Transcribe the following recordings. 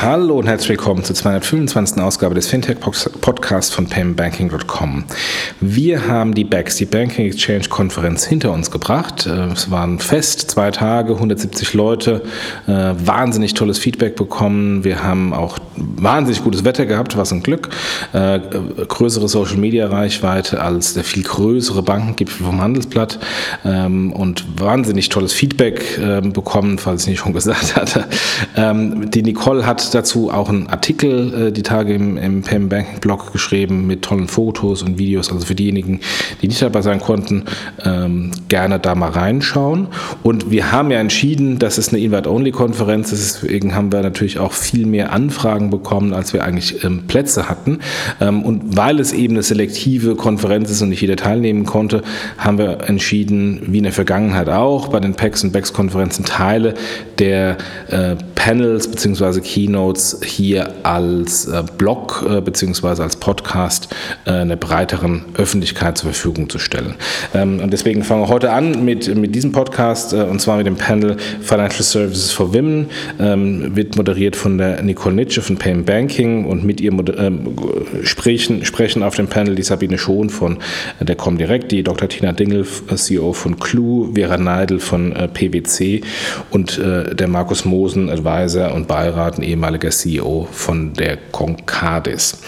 Hallo und herzlich willkommen zur 225. Ausgabe des Fintech-Podcasts von paymentbanking.com. Wir haben die BEX, die Banking Exchange Konferenz, hinter uns gebracht. Äh, es waren fest, zwei Tage, 170 Leute, äh, wahnsinnig tolles Feedback bekommen. Wir haben auch wahnsinnig gutes Wetter gehabt, was ein Glück. Äh, größere Social-Media-Reichweite als der viel größere Bankengipfel vom Handelsblatt ähm, und wahnsinnig tolles Feedback bekommen, falls ich nicht schon gesagt hatte. Ähm, die Nicole hat dazu auch einen Artikel äh, die Tage im, im PM Banking Blog geschrieben mit tollen Fotos und Videos. Also für diejenigen, die nicht dabei sein konnten, ähm, gerne da mal reinschauen. Und wir haben ja entschieden, dass es eine Invite-Only-Konferenz ist. Deswegen haben wir natürlich auch viel mehr Anfragen bekommen, als wir eigentlich ähm, Plätze hatten. Ähm, und weil es eben eine selektive Konferenz ist und nicht jeder teilnehmen konnte, haben wir entschieden, wie in der Vergangenheit auch, bei den PACs und BEX-Konferenzen Teile der äh, Panels bzw. Keynote Notes hier als äh, Blog äh, bzw. als Podcast äh, einer breiteren Öffentlichkeit zur Verfügung zu stellen. Ähm, und deswegen fangen wir heute an mit, mit diesem Podcast äh, und zwar mit dem Panel Financial Services for Women. Ähm, wird moderiert von der Nicole Nitsche von Payment Banking und mit ihr ähm, sprechen, sprechen auf dem Panel die Sabine Schon von der Comdirect, die Dr. Tina Dingel, äh, CEO von Clue, Vera Neidel von äh, PwC und der Markus Mosen, Advisor und Beirat, ehemaliger ehemaliger CEO von der Concardis.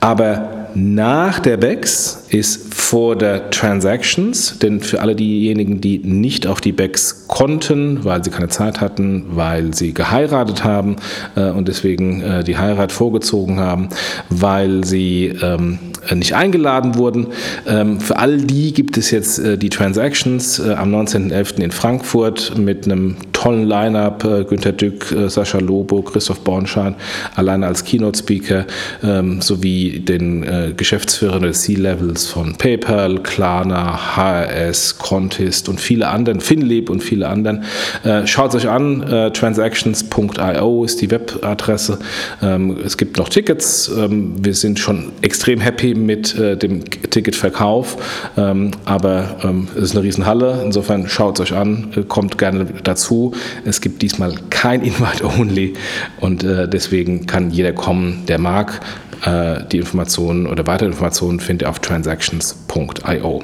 Aber nach der BEX ist vor der Transactions, denn für alle diejenigen, die nicht auf die BEX konnten, weil sie keine Zeit hatten, weil sie geheiratet haben äh, und deswegen äh, die Heirat vorgezogen haben, weil sie ähm, nicht eingeladen wurden. Ähm, für all die gibt es jetzt äh, die Transactions äh, am 19.11. in Frankfurt mit einem tollen Line-Up. Äh, Günter Dück, äh, Sascha Lobo, Christoph Bornschein alleine als Keynote-Speaker ähm, sowie den äh, Geschäftsführern des C-Levels von PayPal, Klarna, HRS, Contist und viele anderen, Finlib und viele anderen. Äh, schaut es euch an, transactions.io ist die Webadresse. Ähm, es gibt noch Tickets. Ähm, wir sind schon extrem happy mit dem Ticketverkauf, ähm, aber ähm, es ist eine Riesenhalle. Insofern schaut es euch an, kommt gerne dazu. Es gibt diesmal kein Invite-Only und äh, deswegen kann jeder kommen, der mag. Äh, die Informationen oder weitere Informationen findet ihr auf transactions.io.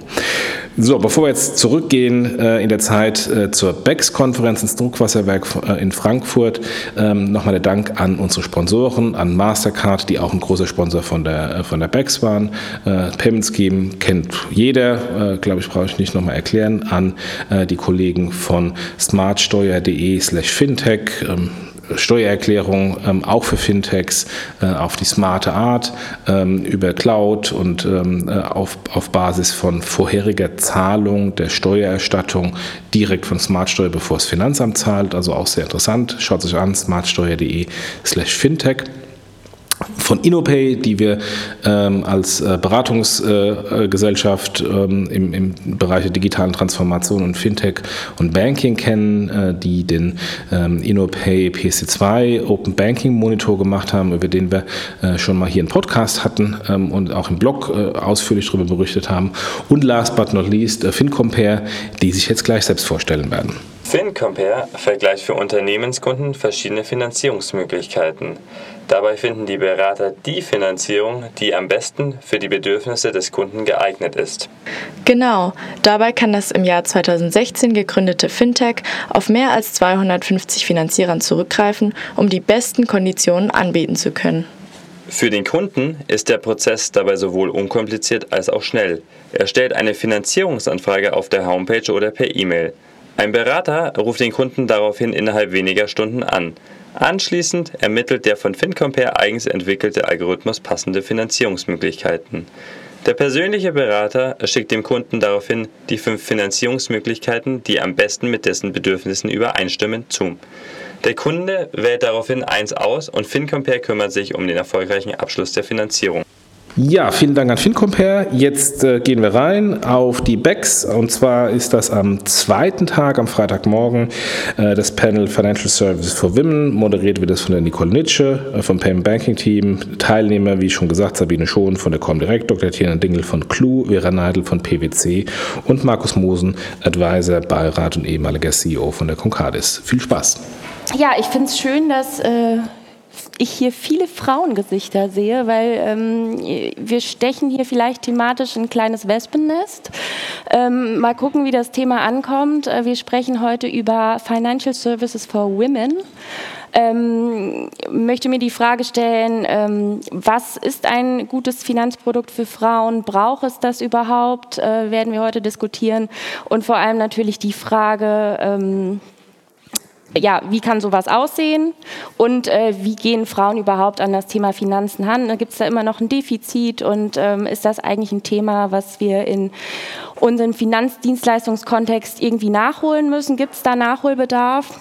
So, bevor wir jetzt zurückgehen äh, in der Zeit äh, zur BEX-Konferenz ins Druckwasserwerk äh, in Frankfurt, ähm, nochmal der Dank an unsere Sponsoren, an Mastercard, die auch ein großer Sponsor von der, äh, von der BEX waren. Äh, Payment Scheme kennt jeder, glaube ich, brauche ich nicht nochmal erklären, an die Kollegen von smartsteuer.de slash fintech. Ähm, Steuererklärung ähm, auch für Fintechs äh, auf die smarte Art ähm, über Cloud und ähm, äh, auf, auf Basis von vorheriger Zahlung der Steuererstattung direkt von Smartsteuer, bevor das Finanzamt zahlt. Also auch sehr interessant. Schaut sich an, smartsteuer.de slash fintech von InnoPay, die wir ähm, als äh, Beratungsgesellschaft äh, ähm, im, im, Bereich der digitalen Transformation und Fintech und Banking kennen, äh, die den ähm, InnoPay PC2 Open Banking Monitor gemacht haben, über den wir äh, schon mal hier einen Podcast hatten ähm, und auch im Blog äh, ausführlich darüber berichtet haben. Und last but not least äh, FinCompare, die sich jetzt gleich selbst vorstellen werden. FinCompare vergleicht für Unternehmenskunden verschiedene Finanzierungsmöglichkeiten. Dabei finden die Berater die Finanzierung, die am besten für die Bedürfnisse des Kunden geeignet ist. Genau, dabei kann das im Jahr 2016 gegründete Fintech auf mehr als 250 Finanzierern zurückgreifen, um die besten Konditionen anbieten zu können. Für den Kunden ist der Prozess dabei sowohl unkompliziert als auch schnell. Er stellt eine Finanzierungsanfrage auf der Homepage oder per E-Mail. Ein Berater ruft den Kunden daraufhin innerhalb weniger Stunden an. Anschließend ermittelt der von FinCompare eigens entwickelte Algorithmus passende Finanzierungsmöglichkeiten. Der persönliche Berater schickt dem Kunden daraufhin die fünf Finanzierungsmöglichkeiten, die am besten mit dessen Bedürfnissen übereinstimmen, zu. Der Kunde wählt daraufhin eins aus und FinCompare kümmert sich um den erfolgreichen Abschluss der Finanzierung. Ja, vielen Dank an FinCompare. Jetzt äh, gehen wir rein auf die BEX und zwar ist das am zweiten Tag, am Freitagmorgen, äh, das Panel Financial Services for Women. Moderiert wird es von der Nicole Nitsche äh, vom Payment Banking Team. Teilnehmer, wie schon gesagt, Sabine Schon von der Comdirect, Dr. Tina Dingel von Clue, Vera Neidl von PwC und Markus Mosen, Advisor, Beirat und ehemaliger CEO von der Concardis. Viel Spaß. Ja, ich finde es schön, dass äh, ich hier viele Frauengesichter sehe, weil ähm, wir stechen hier vielleicht thematisch ein kleines Wespennest. Ähm, mal gucken, wie das Thema ankommt. Äh, wir sprechen heute über Financial Services for Women. Ähm, möchte mir die Frage stellen, ähm, was ist ein gutes Finanzprodukt für Frauen? Braucht es das überhaupt? Äh, werden wir heute diskutieren. Und vor allem natürlich die Frage, ähm, ja, wie kann sowas aussehen und äh, wie gehen Frauen überhaupt an das Thema Finanzen ran? Gibt es da immer noch ein Defizit und ähm, ist das eigentlich ein Thema, was wir in unserem Finanzdienstleistungskontext irgendwie nachholen müssen? Gibt es da Nachholbedarf?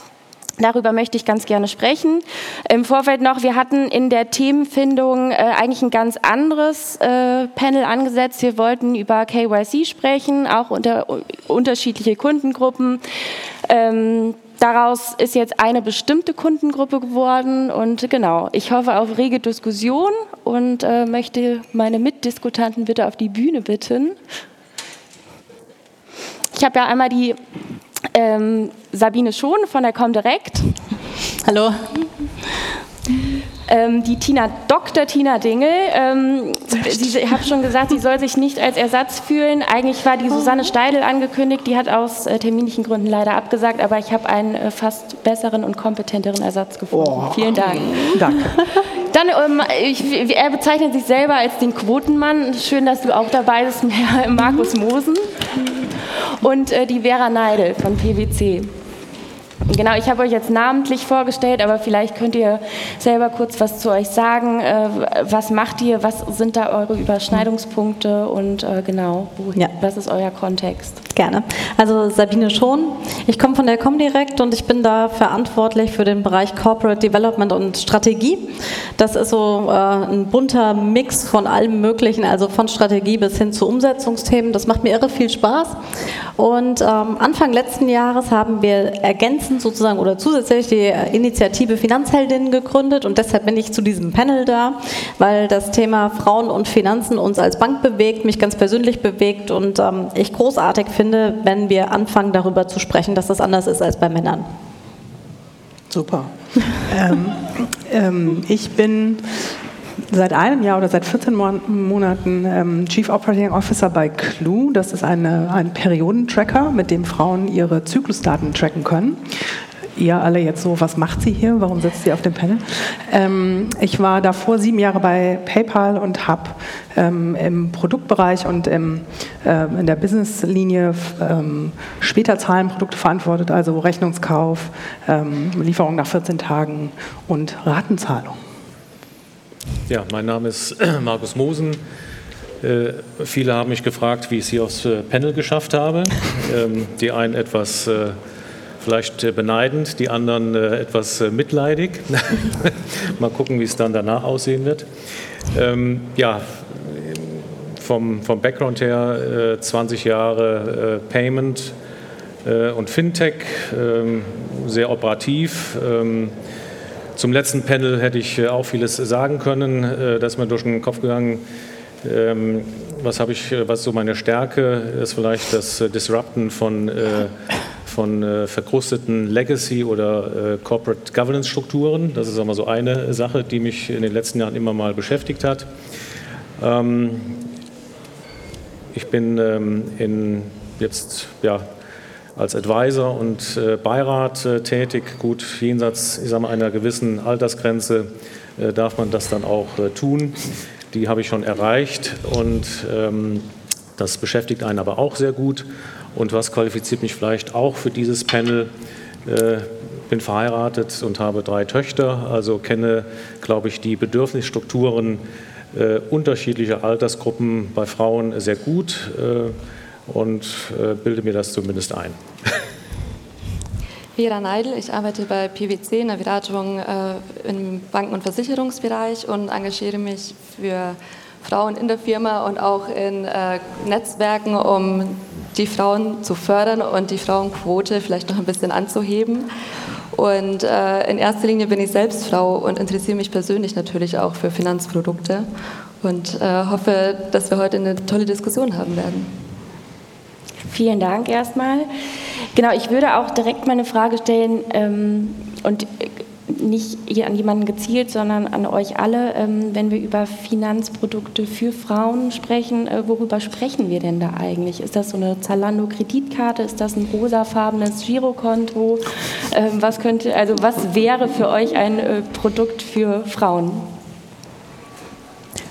Darüber möchte ich ganz gerne sprechen. Im Vorfeld noch, wir hatten in der Themenfindung äh, eigentlich ein ganz anderes äh, Panel angesetzt. Wir wollten über KYC sprechen, auch unter unterschiedliche Kundengruppen. Ähm, Daraus ist jetzt eine bestimmte Kundengruppe geworden und genau, ich hoffe auf rege Diskussion und äh, möchte meine Mitdiskutanten bitte auf die Bühne bitten. Ich habe ja einmal die ähm, Sabine Schon von der Comdirect. Hallo. Ähm, die Tina, Dr. Tina Dingel, ähm, sie, ich habe schon gesagt, sie soll sich nicht als Ersatz fühlen. Eigentlich war die Susanne Steidel angekündigt, die hat aus äh, terminlichen Gründen leider abgesagt, aber ich habe einen äh, fast besseren und kompetenteren Ersatz gefunden. Oh. Vielen Dank. Danke. Dann, ähm, ich, er bezeichnet sich selber als den Quotenmann. Schön, dass du auch dabei bist, Markus Mosen. Und äh, die Vera Neidel von PwC. Genau, ich habe euch jetzt namentlich vorgestellt, aber vielleicht könnt ihr selber kurz was zu euch sagen. Äh, was macht ihr? Was sind da eure Überschneidungspunkte? Und äh, genau, wohin, ja. was ist euer Kontext? Gerne. Also Sabine Schon. Ich komme von der Comdirect und ich bin da verantwortlich für den Bereich Corporate Development und Strategie. Das ist so äh, ein bunter Mix von allem Möglichen, also von Strategie bis hin zu Umsetzungsthemen. Das macht mir irre viel Spaß. Und ähm, Anfang letzten Jahres haben wir ergänzend sozusagen oder zusätzlich die Initiative Finanzheldinnen gegründet und deshalb bin ich zu diesem Panel da, weil das Thema Frauen und Finanzen uns als Bank bewegt, mich ganz persönlich bewegt und ähm, ich großartig finde, wenn wir anfangen darüber zu sprechen, dass das anders ist als bei Männern. Super. ähm, ähm, ich bin seit einem Jahr oder seit 14 Monaten ähm, Chief Operating Officer bei Clue. Das ist eine, ein Periodentracker, mit dem Frauen ihre Zyklusdaten tracken können ihr alle jetzt so, was macht sie hier? Warum sitzt sie auf dem Panel? Ähm, ich war davor sieben Jahre bei PayPal und habe ähm, im Produktbereich und im, äh, in der Businesslinie ähm, später Zahlenprodukte verantwortet, also Rechnungskauf, ähm, Lieferung nach 14 Tagen und Ratenzahlung. Ja, mein Name ist Markus Mosen. Äh, viele haben mich gefragt, wie ich es hier aufs äh, Panel geschafft habe. Ähm, die einen etwas äh, vielleicht äh, beneidend, die anderen äh, etwas äh, mitleidig. Mal gucken, wie es dann danach aussehen wird. Ähm, ja, vom, vom Background her 20 Jahre Payment und Fintech, ähm, sehr operativ. Ähm, zum letzten Panel hätte ich auch vieles sagen können. das ist mir durch den Kopf gegangen. was habe ich, was so meine Stärke ist, vielleicht das Disrupten von von äh, verkrusteten Legacy- oder äh, Corporate Governance-Strukturen. Das ist einmal so eine Sache, die mich in den letzten Jahren immer mal beschäftigt hat. Ähm, ich bin ähm, in, jetzt ja, als Advisor und äh, Beirat äh, tätig. Gut, jenseits ich sag mal, einer gewissen Altersgrenze äh, darf man das dann auch tun. Die habe ich schon erreicht und ähm, das beschäftigt einen aber auch sehr gut. Und was qualifiziert mich vielleicht auch für dieses Panel? Äh, bin verheiratet und habe drei Töchter, also kenne, glaube ich, die Bedürfnisstrukturen äh, unterschiedlicher Altersgruppen bei Frauen sehr gut äh, und äh, bilde mir das zumindest ein. Vera Neidl, ich arbeite bei PwC in der Beratung äh, im Banken- und Versicherungsbereich und engagiere mich für Frauen in der Firma und auch in äh, Netzwerken, um die Frauen zu fördern und die Frauenquote vielleicht noch ein bisschen anzuheben. Und äh, in erster Linie bin ich selbst Frau und interessiere mich persönlich natürlich auch für Finanzprodukte und äh, hoffe, dass wir heute eine tolle Diskussion haben werden. Vielen Dank erstmal. Genau, ich würde auch direkt meine Frage stellen ähm, und nicht an jemanden gezielt, sondern an euch alle. Ähm, wenn wir über Finanzprodukte für Frauen sprechen, äh, worüber sprechen wir denn da eigentlich? Ist das so eine Zalando-Kreditkarte? Ist das ein rosafarbenes Girokonto? Ähm, was könnte, also was wäre für euch ein äh, Produkt für Frauen?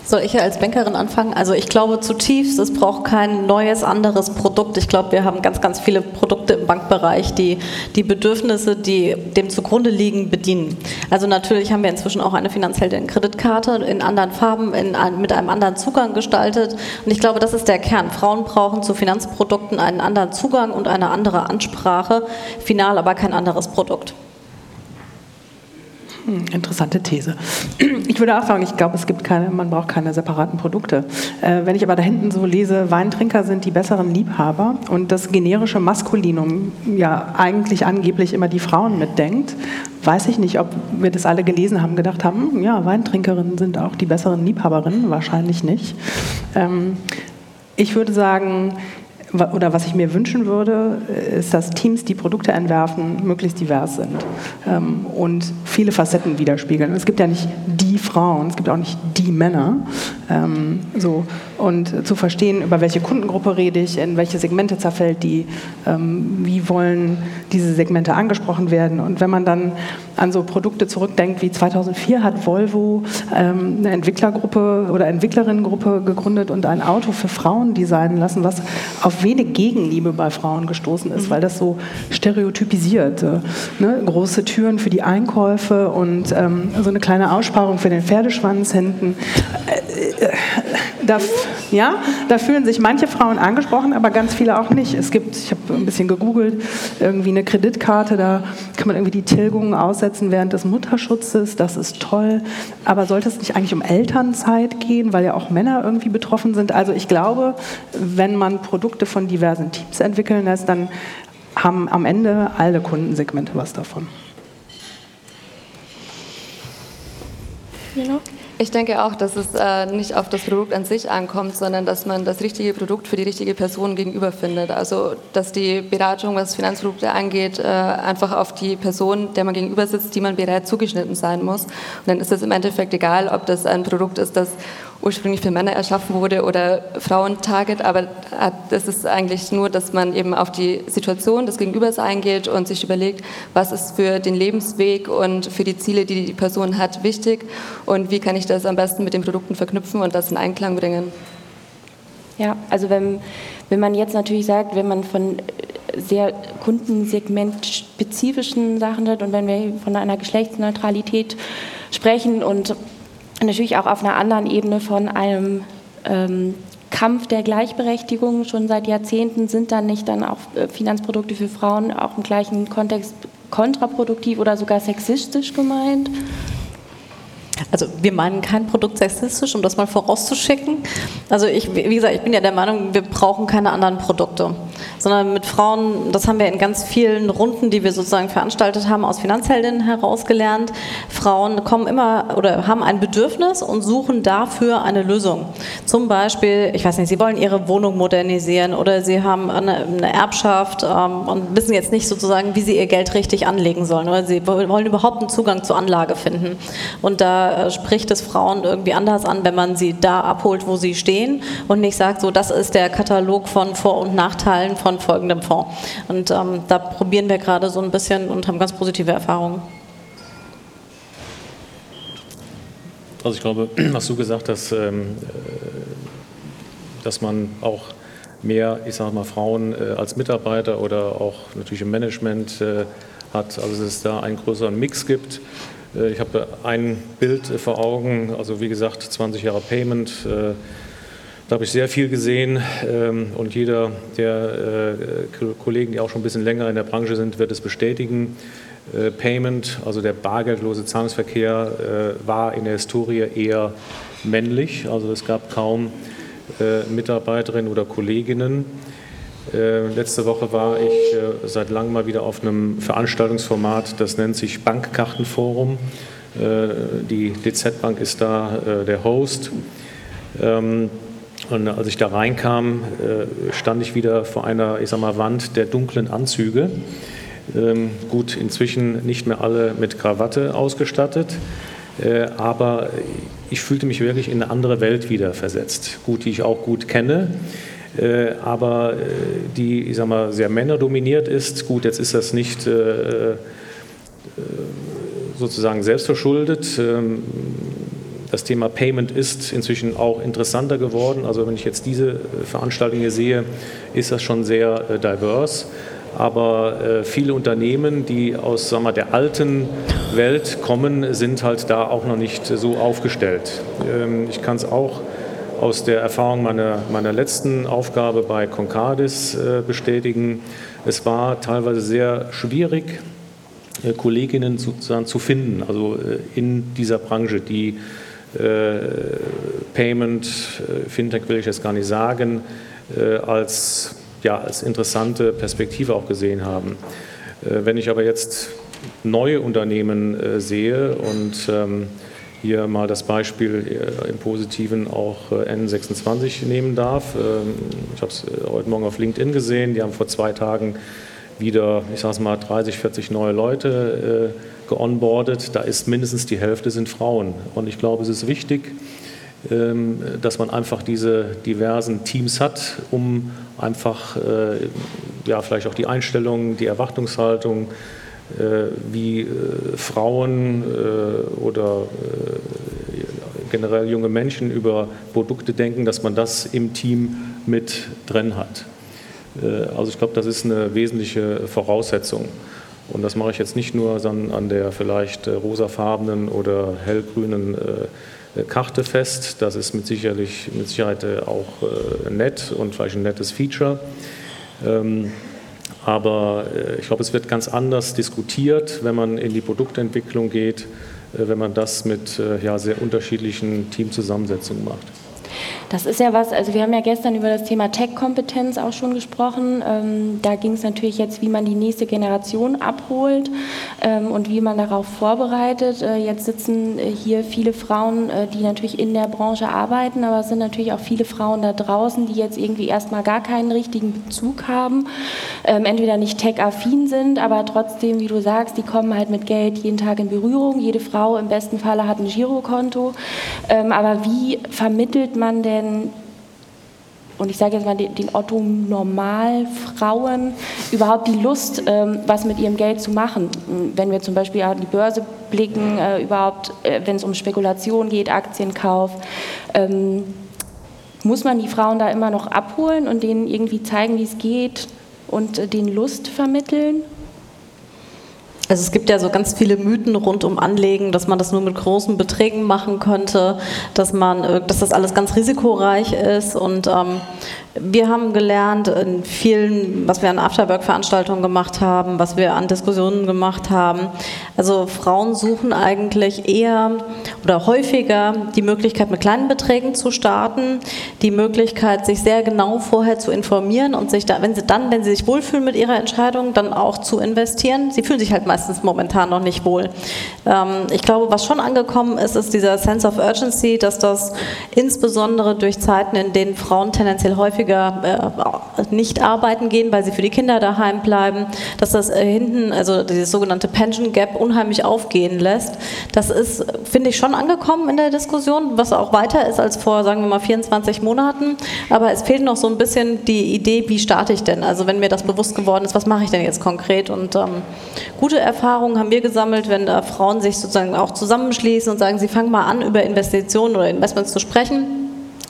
Soll ich ja als Bankerin anfangen? Also ich glaube zutiefst, es braucht kein neues, anderes Produkt. Ich glaube, wir haben ganz, ganz viele Produkte im Bankbereich, die die Bedürfnisse, die dem zugrunde liegen, bedienen. Also natürlich haben wir inzwischen auch eine Finanzheldin-Kreditkarte in anderen Farben, in, mit einem anderen Zugang gestaltet. Und ich glaube, das ist der Kern. Frauen brauchen zu Finanzprodukten einen anderen Zugang und eine andere Ansprache. Final aber kein anderes Produkt. Interessante These. Ich würde auch sagen, ich glaube, es gibt keine, man braucht keine separaten Produkte. Äh, wenn ich aber da hinten so lese, Weintrinker sind die besseren Liebhaber und das generische Maskulinum ja eigentlich angeblich immer die Frauen mitdenkt, weiß ich nicht, ob wir das alle gelesen haben, gedacht haben, hm, ja, Weintrinkerinnen sind auch die besseren Liebhaberinnen, wahrscheinlich nicht. Ähm, ich würde sagen, oder was ich mir wünschen würde, ist, dass Teams, die Produkte entwerfen, möglichst divers sind ähm, und viele Facetten widerspiegeln. Es gibt ja nicht die Frauen, es gibt auch nicht die Männer. Ähm, so. Und zu verstehen, über welche Kundengruppe rede ich, in welche Segmente zerfällt die, ähm, wie wollen diese Segmente angesprochen werden. Und wenn man dann an so Produkte zurückdenkt, wie 2004 hat Volvo ähm, eine Entwicklergruppe oder Entwicklerinnengruppe gegründet und ein Auto für Frauen designen lassen, was auf wenig Gegenliebe bei Frauen gestoßen ist, weil das so stereotypisiert. Äh, ne? Große Türen für die Einkäufe und ähm, so eine kleine Aussparung für den Pferdeschwanz hinten. Äh, äh, da, ja, da fühlen sich manche Frauen angesprochen, aber ganz viele auch nicht. Es gibt, ich habe ein bisschen gegoogelt, irgendwie eine Kreditkarte, da kann man irgendwie die Tilgungen aussetzen während des Mutterschutzes, das ist toll. Aber sollte es nicht eigentlich um Elternzeit gehen, weil ja auch Männer irgendwie betroffen sind? Also ich glaube, wenn man Produkte von diversen Teams entwickeln lässt, dann haben am Ende alle Kundensegmente was davon. Genau. Ich denke auch, dass es äh, nicht auf das Produkt an sich ankommt, sondern dass man das richtige Produkt für die richtige Person gegenüber findet. Also dass die Beratung, was Finanzprodukte angeht, äh, einfach auf die Person, der man gegenüber sitzt, die man berät, zugeschnitten sein muss. Und dann ist es im Endeffekt egal, ob das ein Produkt ist, das ursprünglich für Männer erschaffen wurde oder Frauen-Target, aber das ist eigentlich nur, dass man eben auf die Situation des Gegenübers eingeht und sich überlegt, was ist für den Lebensweg und für die Ziele, die die Person hat, wichtig und wie kann ich das am besten mit den Produkten verknüpfen und das in Einklang bringen. Ja, also wenn, wenn man jetzt natürlich sagt, wenn man von sehr kundensegmentspezifischen Sachen hat und wenn wir von einer Geschlechtsneutralität sprechen und natürlich auch auf einer anderen Ebene von einem ähm, Kampf der Gleichberechtigung. Schon seit Jahrzehnten sind dann nicht dann auch äh, Finanzprodukte für Frauen auch im gleichen Kontext kontraproduktiv oder sogar sexistisch gemeint. Also wir meinen kein Produkt sexistisch, um das mal vorauszuschicken. Also ich, wie gesagt, ich bin ja der Meinung, wir brauchen keine anderen Produkte, sondern mit Frauen, das haben wir in ganz vielen Runden, die wir sozusagen veranstaltet haben, aus Finanzheldinnen herausgelernt. Frauen kommen immer oder haben ein Bedürfnis und suchen dafür eine Lösung. Zum Beispiel, ich weiß nicht, sie wollen ihre Wohnung modernisieren oder sie haben eine, eine Erbschaft ähm, und wissen jetzt nicht sozusagen, wie sie ihr Geld richtig anlegen sollen oder sie wollen überhaupt einen Zugang zur Anlage finden. Und da äh, spricht es Frauen irgendwie anders an, wenn man sie da abholt, wo sie stehen und nicht sagt, so das ist der Katalog von Vor- und Nachteilen von folgendem Fonds. Und ähm, da probieren wir gerade so ein bisschen und haben ganz positive Erfahrungen. Also ich glaube, was du gesagt hast, ähm, äh, dass man auch mehr, ich sage mal, Frauen äh, als Mitarbeiter oder auch natürlich im Management hat, also dass es da einen größeren Mix gibt äh, ich habe ein Bild vor Augen, also wie gesagt, 20 Jahre Payment, äh, Da habe ich sehr viel gesehen ähm, und jeder der äh, Kollegen, die auch schon ein bisschen länger in der Branche sind, wird es bestätigen. Äh, Payment, also der bargeldlose Zahlungsverkehr, äh, war in der Historie eher männlich. Also es gab kaum Mitarbeiterinnen oder Kolleginnen. Letzte Woche war ich seit langem mal wieder auf einem Veranstaltungsformat, das nennt sich Bankkartenforum. Die DZ Bank ist da der Host. Ähm, und als ich da reinkam, stand ich wieder vor einer, ich sag mal, Wand der dunklen Anzüge. Ähm, gut, inzwischen nicht mehr alle mit Krawatte ausgestattet, äh, aber ich fühlte mich wirklich in eine andere Welt wieder versetzt. Gut, die ich auch gut kenne, äh, aber äh, die, ich sag mal, sehr männerdominiert ist. Gut, jetzt ist das nicht sozusagen selbstverschuldet. Das Thema Payment ist inzwischen auch interessanter geworden. Also wenn ich jetzt diese Veranstaltung hier sehe, ist das schon sehr divers aber äh, viele Unternehmen, die aus sagen wir, der alten Welt kommen, sind halt da auch noch nicht so aufgestellt. Ähm, ich kann es auch aus der Erfahrung meiner, meiner letzten Aufgabe bei Concardis äh, bestätigen. Es war teilweise sehr schwierig, äh, Kolleginnen sozusagen zu finden, also äh, in dieser Branche, die äh, Payment, äh, Fintech will ich jetzt gar nicht sagen, als ja, als interessante Perspektive auch gesehen haben. Äh, wenn ich aber jetzt neue Unternehmen äh, sehe und ähm, hier mal das Beispiel äh, im Positiven auch N26 nehmen darf. Ähm, ich habe es heute Morgen auf LinkedIn gesehen. Die haben vor zwei Tagen wieder, ich sage es mal, 30, 40 neue Leute geonboardet. Da ist mindestens die Hälfte sind Frauen. Und ich glaube, es ist wichtig, ähm, dass man einfach diese diversen Teams hat, um einfach äh, ja, vielleicht auch die Einstellung, die Erwartungshaltung, äh, wie äh, Frauen oder generell junge Menschen über Produkte denken, dass man das im Team mit drin hat. Also ich glaube, das ist eine wesentliche Voraussetzung. Und das mache ich jetzt nicht nur an der vielleicht rosafarbenen oder hellgrünen Karte fest. Das ist mit, sicherlich, mit Sicherheit äh, auch äh, nett und vielleicht ein nettes Feature. Ähm, aber äh, ich glaube, es wird ganz anders diskutiert, wenn man in die Produktentwicklung geht, wenn man das mit ja, sehr unterschiedlichen Teamzusammensetzungen macht. Das ist ja was, also wir haben ja gestern über das Thema Tech-Kompetenz auch schon gesprochen. Ähm, da ging es natürlich jetzt, wie man die nächste Generation abholt ähm, und wie man darauf vorbereitet. Äh, jetzt sitzen äh, hier viele Frauen, äh, die natürlich in der Branche arbeiten, aber es sind natürlich auch viele Frauen da draußen, die jetzt irgendwie erstmal gar keinen richtigen Bezug haben, ähm, entweder nicht tech-affin sind, aber trotzdem, wie du sagst, die kommen halt mit Geld jeden Tag in Berührung. Jede Frau im besten Falle hat ein Girokonto. Ähm, aber wie vermittelt man denn denn, und ich sage jetzt mal den, Otto Normalfrauen, überhaupt die Lust, ähm, was mit ihrem Geld zu machen? Wenn wir zum Beispiel an die Börse blicken, äh, überhaupt, äh, wenn es um Spekulation geht, Aktienkauf, ähm, muss man die Frauen da immer noch abholen und denen irgendwie zeigen, wie es geht und äh, den Lust vermitteln? Also es gibt ja so ganz viele Mythen rund um Anlegen, dass man das nur mit großen Beträgen machen könnte, dass man, äh, dass das alles ganz risikoreich ist und ähm, wir haben gelernt in vielen, was wir an Afterwork-Veranstaltungen gemacht haben, was wir an Diskussionen gemacht haben. Also Frauen suchen eigentlich eher oder häufiger die Möglichkeit, mit kleinen Beträgen zu starten, die Möglichkeit, sich sehr genau vorher zu informieren und sich da, wenn sie dann, wenn sie sich wohlfühlen mit ihrer Entscheidung, dann auch zu investieren. Sie fühlen sich halt meistens momentan noch nicht wohl. Ähm, ich glaube, was schon angekommen ist, ist dieser Sense of Urgency, dass das insbesondere durch Zeiten, in denen Frauen tendenziell häufig häufiger äh, nicht arbeiten gehen, weil sie für die Kinder daheim bleiben, dass das äh, hinten, also dieses sogenannte Pension Gap, unheimlich aufgehen lässt. Das ist, finde ich, schon angekommen in der Diskussion, was auch weiter ist als vor, sagen wir mal, 24 Monaten. Aber es fehlt noch so ein bisschen die Idee, wie starte ich denn? Also wenn mir das bewusst geworden ist, was mache ich denn jetzt konkret? Und ähm, gute Erfahrungen haben wir gesammelt, wenn da Frauen sich sozusagen auch zusammenschließen und sagen, sie fangen mal an, über Investitionen oder Investments zu sprechen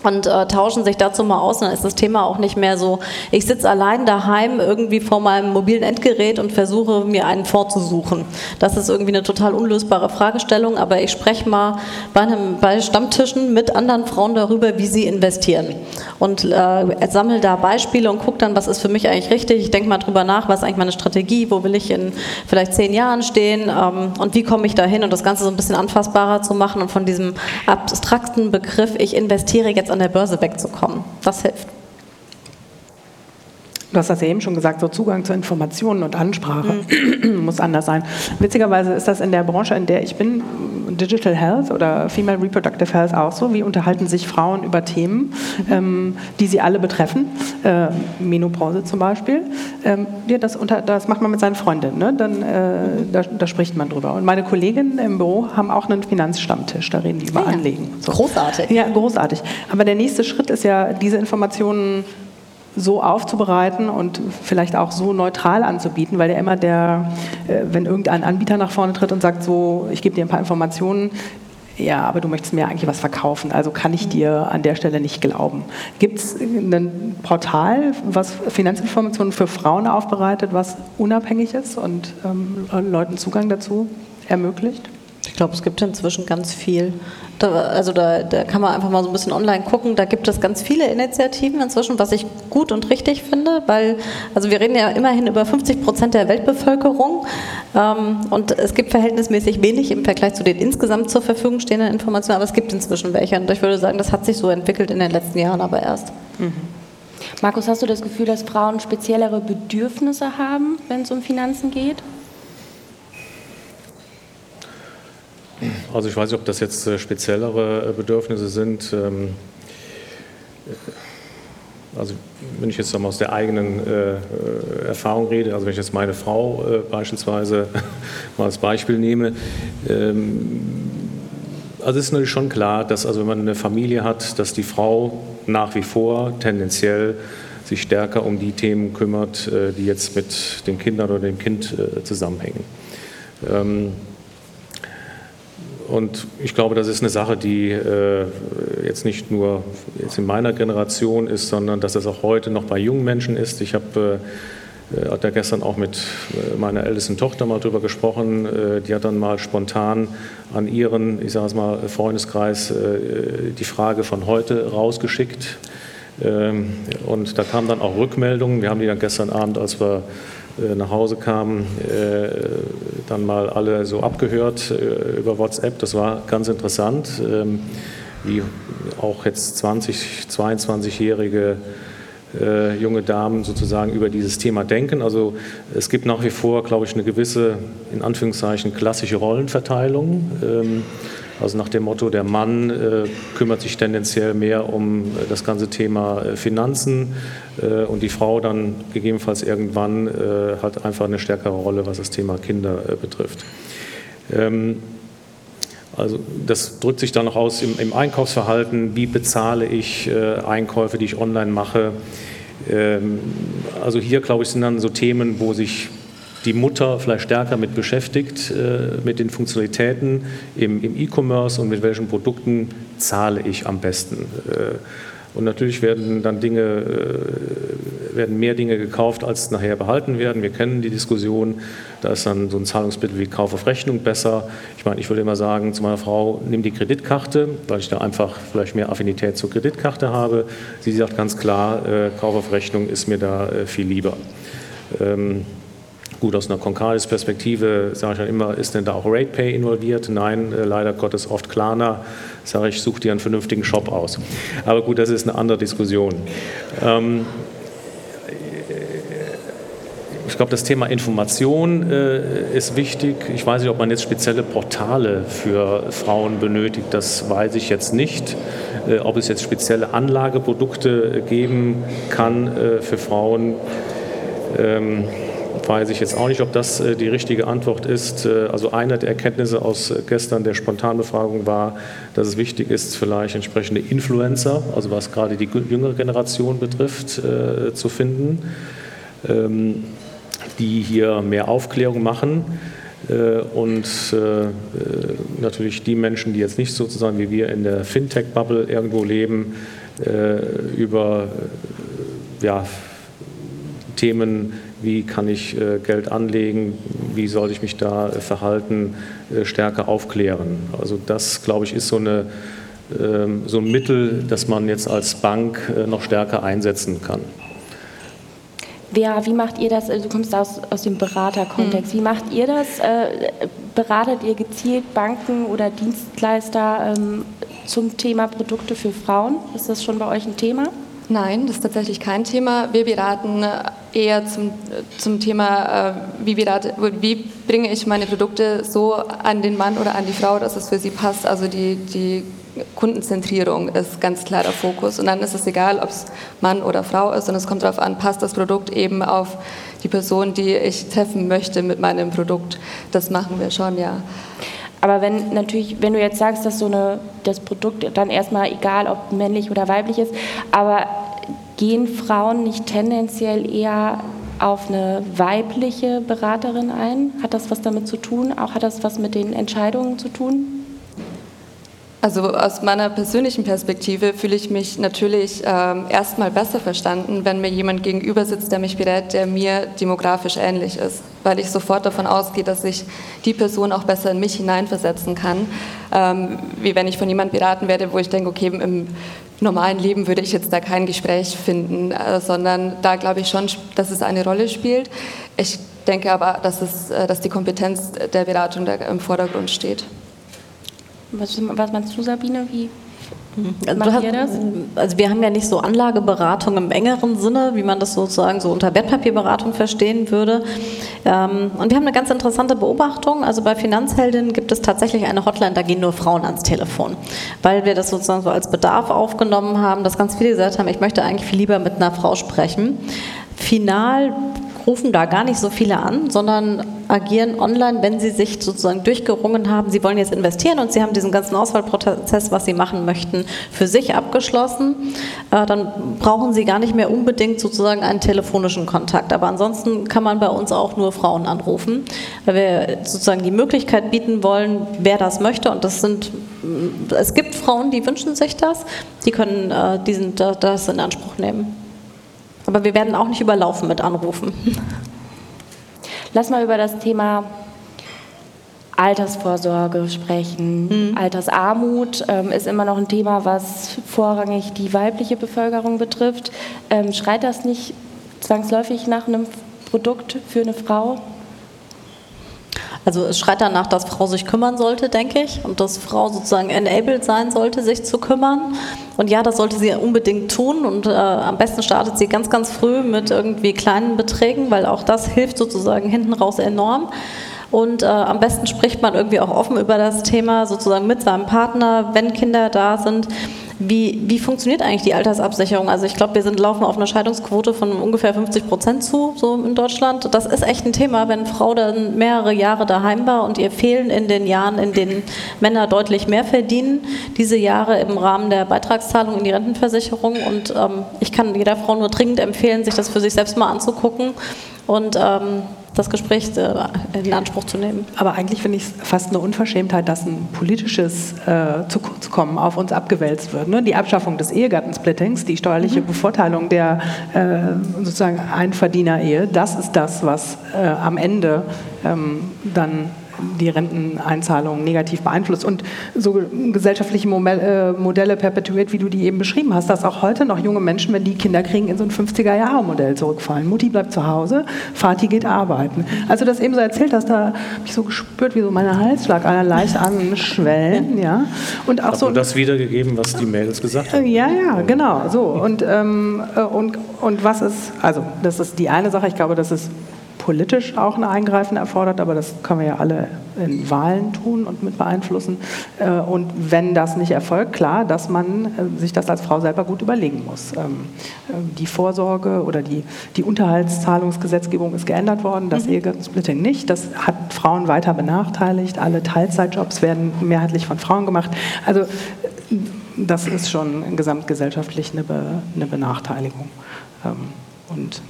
und äh, tauschen sich dazu mal aus. dann ist das Thema auch nicht mehr so, ich sitze allein daheim irgendwie vor meinem mobilen Endgerät und versuche mir einen vorzusuchen. Das ist irgendwie eine total unlösbare Fragestellung, aber ich spreche mal bei, einem, bei Stammtischen mit anderen Frauen darüber, wie sie investieren. Und äh, sammle da Beispiele und gucke dann, was ist für mich eigentlich richtig. Ich denke mal drüber nach, was ist eigentlich meine Strategie, wo will ich in vielleicht zehn Jahren stehen ähm, und wie komme ich dahin und das Ganze so ein bisschen anfassbarer zu machen und von diesem abstrakten Begriff, ich investiere jetzt an der Börse wegzukommen. Das hilft. Du hast das ja eben schon gesagt, so Zugang zu Informationen und Ansprache mhm. muss anders sein. Witzigerweise ist das in der Branche, in der ich bin, Digital Health oder Female Reproductive Health auch so. Wie unterhalten sich Frauen über Themen, ähm, die sie alle betreffen? Äh, Menopause zum Beispiel. Ähm, ja, das, unter, das, macht man mit seinen Freundinnen. Ne? Dann, äh, da, da, spricht man drüber. Und meine Kolleginnen im Büro haben auch einen Finanzstammtisch. Da reden die über ja. Anlegen. So. Großartig. Ja, großartig. Aber der nächste Schritt ist ja, diese Informationen so aufzubereiten und vielleicht auch so neutral anzubieten, weil ja immer der, äh, wenn irgendein Anbieter nach vorne tritt und sagt so, ich gebe dir ein paar Informationen, ja, aber du möchtest mir eigentlich was verkaufen, also kann ich dir an der Stelle nicht glauben. Gibt es ein Portal, was Finanzinformationen für Frauen aufbereitet, was unabhängig ist und ähm, Leuten Zugang dazu ermöglicht? Ich glaube, es gibt inzwischen ganz viel. Da, also da, da, kann man einfach mal so ein bisschen online gucken. Da gibt es ganz viele Initiativen inzwischen, was ich gut und richtig finde, weil also wir reden ja immerhin über 50 Prozent der Weltbevölkerung ähm, und es gibt verhältnismäßig wenig im Vergleich zu den insgesamt zur Verfügung stehenden Informationen, aber es gibt inzwischen welche und ich würde sagen, das hat sich so entwickelt in den letzten Jahren aber erst. Mhm. Markus, hast du das Gefühl, dass Frauen speziellere Bedürfnisse haben, wenn es um Finanzen geht? Also ich weiß nicht, ob das jetzt äh, speziellere äh, Bedürfnisse sind. Ähm, äh, also wenn ich jetzt mal aus der eigenen Erfahrung rede, also wenn ich jetzt meine Frau beispielsweise mal als Beispiel nehme, ähm, also ist natürlich schon klar, dass also wenn man eine Familie hat, dass die Frau nach wie vor tendenziell sich stärker um die Themen kümmert, die jetzt mit den Kindern oder dem Kind zusammenhängen. Ähm, und ich glaube, das ist eine Sache, die äh, jetzt nicht nur jetzt in meiner Generation ist, sondern dass das auch heute noch bei jungen Menschen ist. Ich habe äh, hat ja gestern auch mit äh, meiner ältesten Tochter mal drüber gesprochen. Äh, die hat dann mal spontan an ihren, ich sage es mal, Freundeskreis die Frage von heute rausgeschickt. Ähm, und da kamen dann auch Rückmeldungen. Wir haben die dann gestern Abend, als wir äh, nach Hause kamen, äh, dann mal alle so abgehört äh, über WhatsApp. Das war ganz interessant, ähm, wie auch jetzt 20, 22-jährige junge Damen sozusagen über dieses Thema denken. Also es gibt nach wie vor, glaube ich, eine gewisse, in Anführungszeichen, klassische Rollenverteilung. Also nach dem Motto, der Mann äh, kümmert sich tendenziell mehr um äh, das ganze Thema äh, Finanzen äh, und die Frau dann gegebenenfalls irgendwann äh, hat einfach eine stärkere Rolle, was das Thema Kinder äh, betrifft. Ähm, also das drückt sich dann noch aus im, im Einkaufsverhalten. Wie bezahle ich Einkäufe, die ich online mache? Ähm, also hier, glaube ich, sind dann so Themen, wo sich die Mutter vielleicht stärker mit beschäftigt, äh, mit den Funktionalitäten im, im E-Commerce und mit welchen Produkten zahle ich am besten. Äh, und natürlich werden dann Dinge, äh, werden mehr Dinge gekauft, als nachher behalten werden. Wir kennen die Diskussion, da ist dann so ein Zahlungsmittel wie Kauf auf Rechnung besser. Ich meine, ich würde immer sagen zu meiner Frau, nimm die Kreditkarte, weil ich da einfach vielleicht mehr Affinität zur Kreditkarte habe. Sie sagt ganz klar, Kauf auf Rechnung ist mir da viel lieber. Ähm, Gut, aus einer Concardis-Perspektive sage ich dann immer, ist denn da auch RatePay involviert? Nein, äh, leider Gottes oft Klarna. Sage ich, such dir einen vernünftigen Shop aus. Aber gut, das ist eine andere Diskussion. Ähm, ich glaube, das Thema Information äh, ist wichtig. Ich weiß nicht, ob man jetzt spezielle Portale für Frauen benötigt. Das weiß ich jetzt nicht. Äh, ob es jetzt spezielle Anlageprodukte geben kann äh, für Frauen. Ähm, weiß ich jetzt auch nicht, ob das äh, die richtige Antwort ist. Äh, also eine der Erkenntnisse aus äh, gestern der Spontanbefragung war, dass es wichtig ist, vielleicht entsprechende Influencer, also was gerade die jüngere Generation betrifft, zu finden, ähm, die hier mehr Aufklärung machen. Und natürlich die Menschen, die jetzt nicht sozusagen wie wir in der Fintech-Bubble irgendwo leben, über ja, Themen, wie kann ich äh, Geld anlegen, wie soll ich mich da äh, verhalten, äh, stärker aufklären. Also das, glaube ich, ist so, eine, ähm, so ein Mittel, das man jetzt als Bank noch stärker einsetzen kann. Wer, wie macht ihr das? Du kommst aus, aus dem Beraterkontext. Mhm. Wie macht ihr das? Beratet ihr gezielt Banken oder Dienstleister ähm, zum Thema Produkte für Frauen? Ist das schon bei euch ein Thema? Nein, das ist tatsächlich kein Thema. Wir beraten äh, eher zum, zum Thema, äh, wie, berate, wie bringe ich meine Produkte so an den Mann oder an die Frau, dass es für sie passt. Also die, die Kundenzentrierung ist ganz klar der Fokus. Und dann ist es egal, ob es Mann oder Frau ist, sondern es kommt darauf an, passt das Produkt eben auf die Person, die ich treffen möchte mit meinem Produkt. Das machen wir schon, ja. Aber wenn natürlich, wenn du jetzt sagst, dass so eine, das Produkt dann erstmal egal, ob männlich oder weiblich ist, aber gehen Frauen nicht tendenziell eher auf eine weibliche Beraterin ein? Hat das was damit zu tun? Auch hat das was mit den Entscheidungen zu tun? Also aus meiner persönlichen Perspektive fühle ich mich natürlich ähm, erstmal besser verstanden, wenn mir jemand gegenüber sitzt, der mich berät, der mir demografisch ähnlich ist, weil ich sofort davon ausgehe, dass ich die Person auch besser in mich hineinversetzen kann, ähm, wie wenn ich von jemandem beraten werde, wo ich denke, okay, im normalen Leben würde ich jetzt da kein Gespräch finden, äh, sondern da glaube ich schon, dass es eine Rolle spielt. Ich denke aber, dass, es, äh, dass die Kompetenz der Beratung da im Vordergrund steht. Was, was meinst du, Sabine? Wie also, hast, also, wir haben ja nicht so Anlageberatung im engeren Sinne, wie man das sozusagen so unter Wertpapierberatung verstehen würde. Ähm, und wir haben eine ganz interessante Beobachtung. Also bei Finanzheldinnen gibt es tatsächlich eine Hotline, da gehen nur Frauen ans Telefon, weil wir das sozusagen so als Bedarf aufgenommen haben, dass ganz viele gesagt haben, ich möchte eigentlich viel lieber mit einer Frau sprechen. Final rufen da gar nicht so viele an, sondern agieren online, wenn sie sich sozusagen durchgerungen haben, sie wollen jetzt investieren und sie haben diesen ganzen Auswahlprozess, was sie machen möchten, für sich abgeschlossen, äh, dann brauchen sie gar nicht mehr unbedingt sozusagen einen telefonischen Kontakt. Aber ansonsten kann man bei uns auch nur Frauen anrufen, weil wir sozusagen die Möglichkeit bieten wollen, wer das möchte und das sind es gibt Frauen, die wünschen sich das, die können äh, diesen, das in Anspruch nehmen. Aber wir werden auch nicht überlaufen mit Anrufen. Lass mal über das Thema Altersvorsorge sprechen. Mhm. Altersarmut ähm, ist immer noch ein Thema, was vorrangig die weibliche Bevölkerung betrifft. Ähm, schreit das nicht zwangsläufig nach einem Produkt für eine Frau? Also es schreit danach, dass Frau sich kümmern sollte, denke ich, und dass Frau sozusagen enabled sein sollte, sich zu kümmern. Und ja, das sollte sie unbedingt tun und äh, am besten startet sie ganz, ganz früh mit irgendwie kleinen Beträgen, weil auch das hilft sozusagen hinten raus enorm. Und äh, am besten spricht man irgendwie auch offen über das Thema sozusagen mit seinem Partner, wenn Kinder da sind. Wie, wie funktioniert eigentlich die Altersabsicherung? Also ich glaube, wir sind, laufen auf eine Scheidungsquote von ungefähr 50 Prozent zu, so in Deutschland. Das ist echt ein Thema, wenn Frau dann mehrere Jahre daheim war und ihr fehlen in den Jahren, in denen Männer deutlich mehr verdienen, diese Jahre im Rahmen der Beitragszahlung in die Rentenversicherung. Und ähm, ich kann jeder Frau nur dringend empfehlen, sich das für sich selbst mal anzugucken. Und ähm, das Gespräch äh, in Anspruch zu nehmen. Aber eigentlich finde ich es fast eine Unverschämtheit, dass ein politisches äh, zu kurz kommen auf uns abgewälzt wird. Ne? Die Abschaffung des Ehegattensplittings, die steuerliche mhm. Bevorteilung der äh, sozusagen Einverdiener-Ehe, das ist das, was äh, am Ende ähm, dann die Renteneinzahlungen negativ beeinflusst und so gesellschaftliche äh, Modelle perpetuiert, wie du die eben beschrieben hast, dass auch heute noch junge Menschen, wenn die Kinder kriegen, in so ein 50er-Jahre-Modell zurückfallen. Mutti bleibt zu Hause, Vati geht arbeiten. Also das eben so erzählt hast, da habe ich so gespürt, wie so meine Halsschlag einer leicht anschwellen. Ja. Und auch Hab so das wiedergegeben, was die Mails gesagt haben. Ja, ja, genau. So. Und, ähm, äh, und, und was ist, also das ist die eine Sache, ich glaube, das ist politisch auch ein Eingreifen erfordert, aber das können wir ja alle in Wahlen tun und mit beeinflussen. Äh, und wenn das nicht erfolgt, klar, dass man äh, sich das als Frau selber gut überlegen muss. Ähm, äh, die Vorsorge oder die, die Unterhaltszahlungsgesetzgebung ist geändert worden, das mhm. Ehegattensplitting nicht. Das hat Frauen weiter benachteiligt. Alle Teilzeitjobs werden mehrheitlich von Frauen gemacht. Also das ist schon gesamtgesellschaftlich eine, Be eine Benachteiligung. Und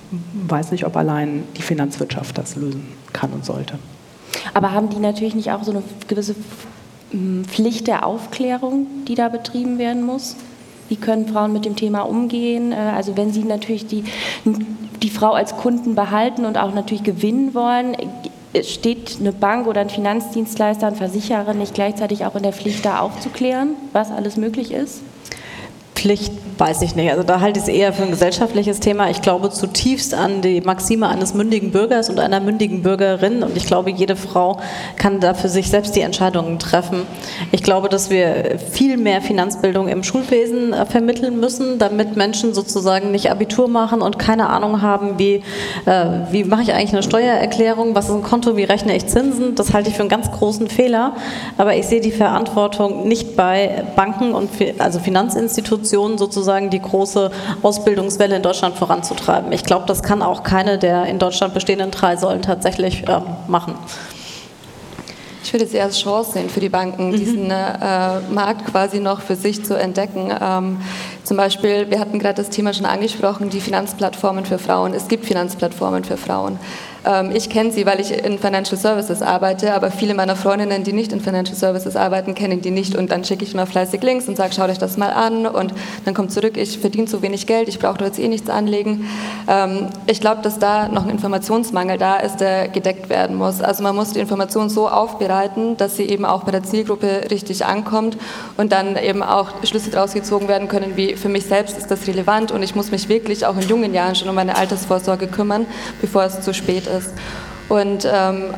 weiß nicht, ob allein die Finanzwirtschaft das lösen kann und sollte. Aber haben die natürlich nicht auch so eine gewisse hm, Pflicht der Aufklärung, die da betrieben werden muss? Wie können Frauen mit dem Thema umgehen? Äh, also wenn sie natürlich die, die Frau als Kunden behalten und auch natürlich gewinnen wollen, steht eine Bank oder ein Finanzdienstleister, ein Versicherer nicht gleichzeitig auch in der Pflicht, da aufzuklären, was alles möglich ist? Pflicht weiß ich nicht. Also da halte ich es eher für ein gesellschaftliches Thema. Ich glaube zutiefst an die Maxime eines mündigen Bürgers und einer mündigen Bürgerin und ich glaube, jede Frau kann da für sich selbst die Entscheidungen treffen. Ich glaube, dass wir viel mehr Finanzbildung im Schulwesen äh, vermitteln müssen, damit Menschen sozusagen nicht Abitur machen und keine Ahnung haben, wie, äh, wie mache ich eigentlich eine Steuererklärung, was ist ein Konto, wie rechne ich Zinsen. Das halte ich für einen ganz großen Fehler. Aber ich sehe die Verantwortung nicht bei Banken und also Finanzinstitutionen, Ambition, sozusagen die große Ausbildungswelle in Deutschland voranzutreiben. Ich glaube, das kann auch keine der in Deutschland bestehenden drei Säulen tatsächlich äh, machen. Ich würde es eher als Chance sehen für die Banken, mhm. diesen äh, Markt quasi noch für sich zu entdecken. Ähm, zum Beispiel, wir hatten gerade das Thema schon angesprochen, die Finanzplattformen für Frauen. Es gibt Finanzplattformen für Frauen. Ähm, ich kenne sie, weil ich in Financial Services arbeite, aber viele meiner Freundinnen, die nicht in Financial Services arbeiten, kennen die nicht und dann schicke ich immer fleißig Links und sage, schau euch das mal an und dann kommt zurück, ich verdiene zu wenig Geld, ich brauche jetzt eh nichts anlegen. Ähm, ich glaube, dass da noch ein Informationsmangel da ist, der gedeckt werden muss. Also man muss die Information so aufbereiten, dass sie eben auch bei der Zielgruppe richtig ankommt und dann eben auch Schlüsse daraus gezogen werden können, wie für mich selbst ist das relevant und ich muss mich wirklich auch in jungen Jahren schon um meine Altersvorsorge kümmern, bevor es zu spät ist ist. Und ähm,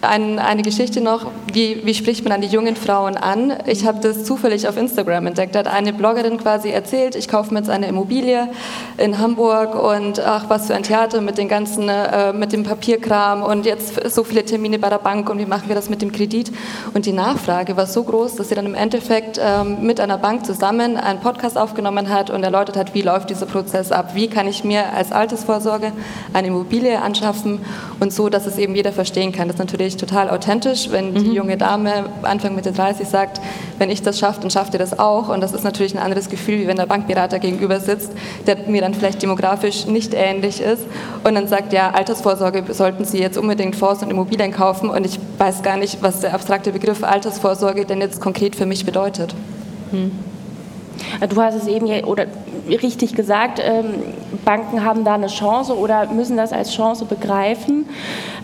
ein, eine Geschichte noch, wie, wie spricht man an die jungen Frauen an? Ich habe das zufällig auf Instagram entdeckt. Da hat eine Bloggerin quasi erzählt, ich kaufe mir jetzt eine Immobilie in Hamburg und ach, was für ein Theater mit, den ganzen, äh, mit dem Papierkram und jetzt so viele Termine bei der Bank und wie machen wir das mit dem Kredit? Und die Nachfrage war so groß, dass sie dann im Endeffekt ähm, mit einer Bank zusammen einen Podcast aufgenommen hat und erläutert hat, wie läuft dieser Prozess ab? Wie kann ich mir als Altersvorsorge eine Immobilie anschaffen und so, dass es eben jeder verstehen kann. Das ist natürlich total authentisch, wenn die mhm. junge Dame Anfang Mitte 30 sagt, wenn ich das schaffe, dann schafft ihr das auch. Und das ist natürlich ein anderes Gefühl, wie wenn der Bankberater gegenüber sitzt, der mir dann vielleicht demografisch nicht ähnlich ist und dann sagt, ja, Altersvorsorge sollten Sie jetzt unbedingt Fonds und Immobilien kaufen und ich weiß gar nicht, was der abstrakte Begriff Altersvorsorge denn jetzt konkret für mich bedeutet. Hm. Du hast es eben oder richtig gesagt, ähm, Banken haben da eine Chance oder müssen das als Chance begreifen.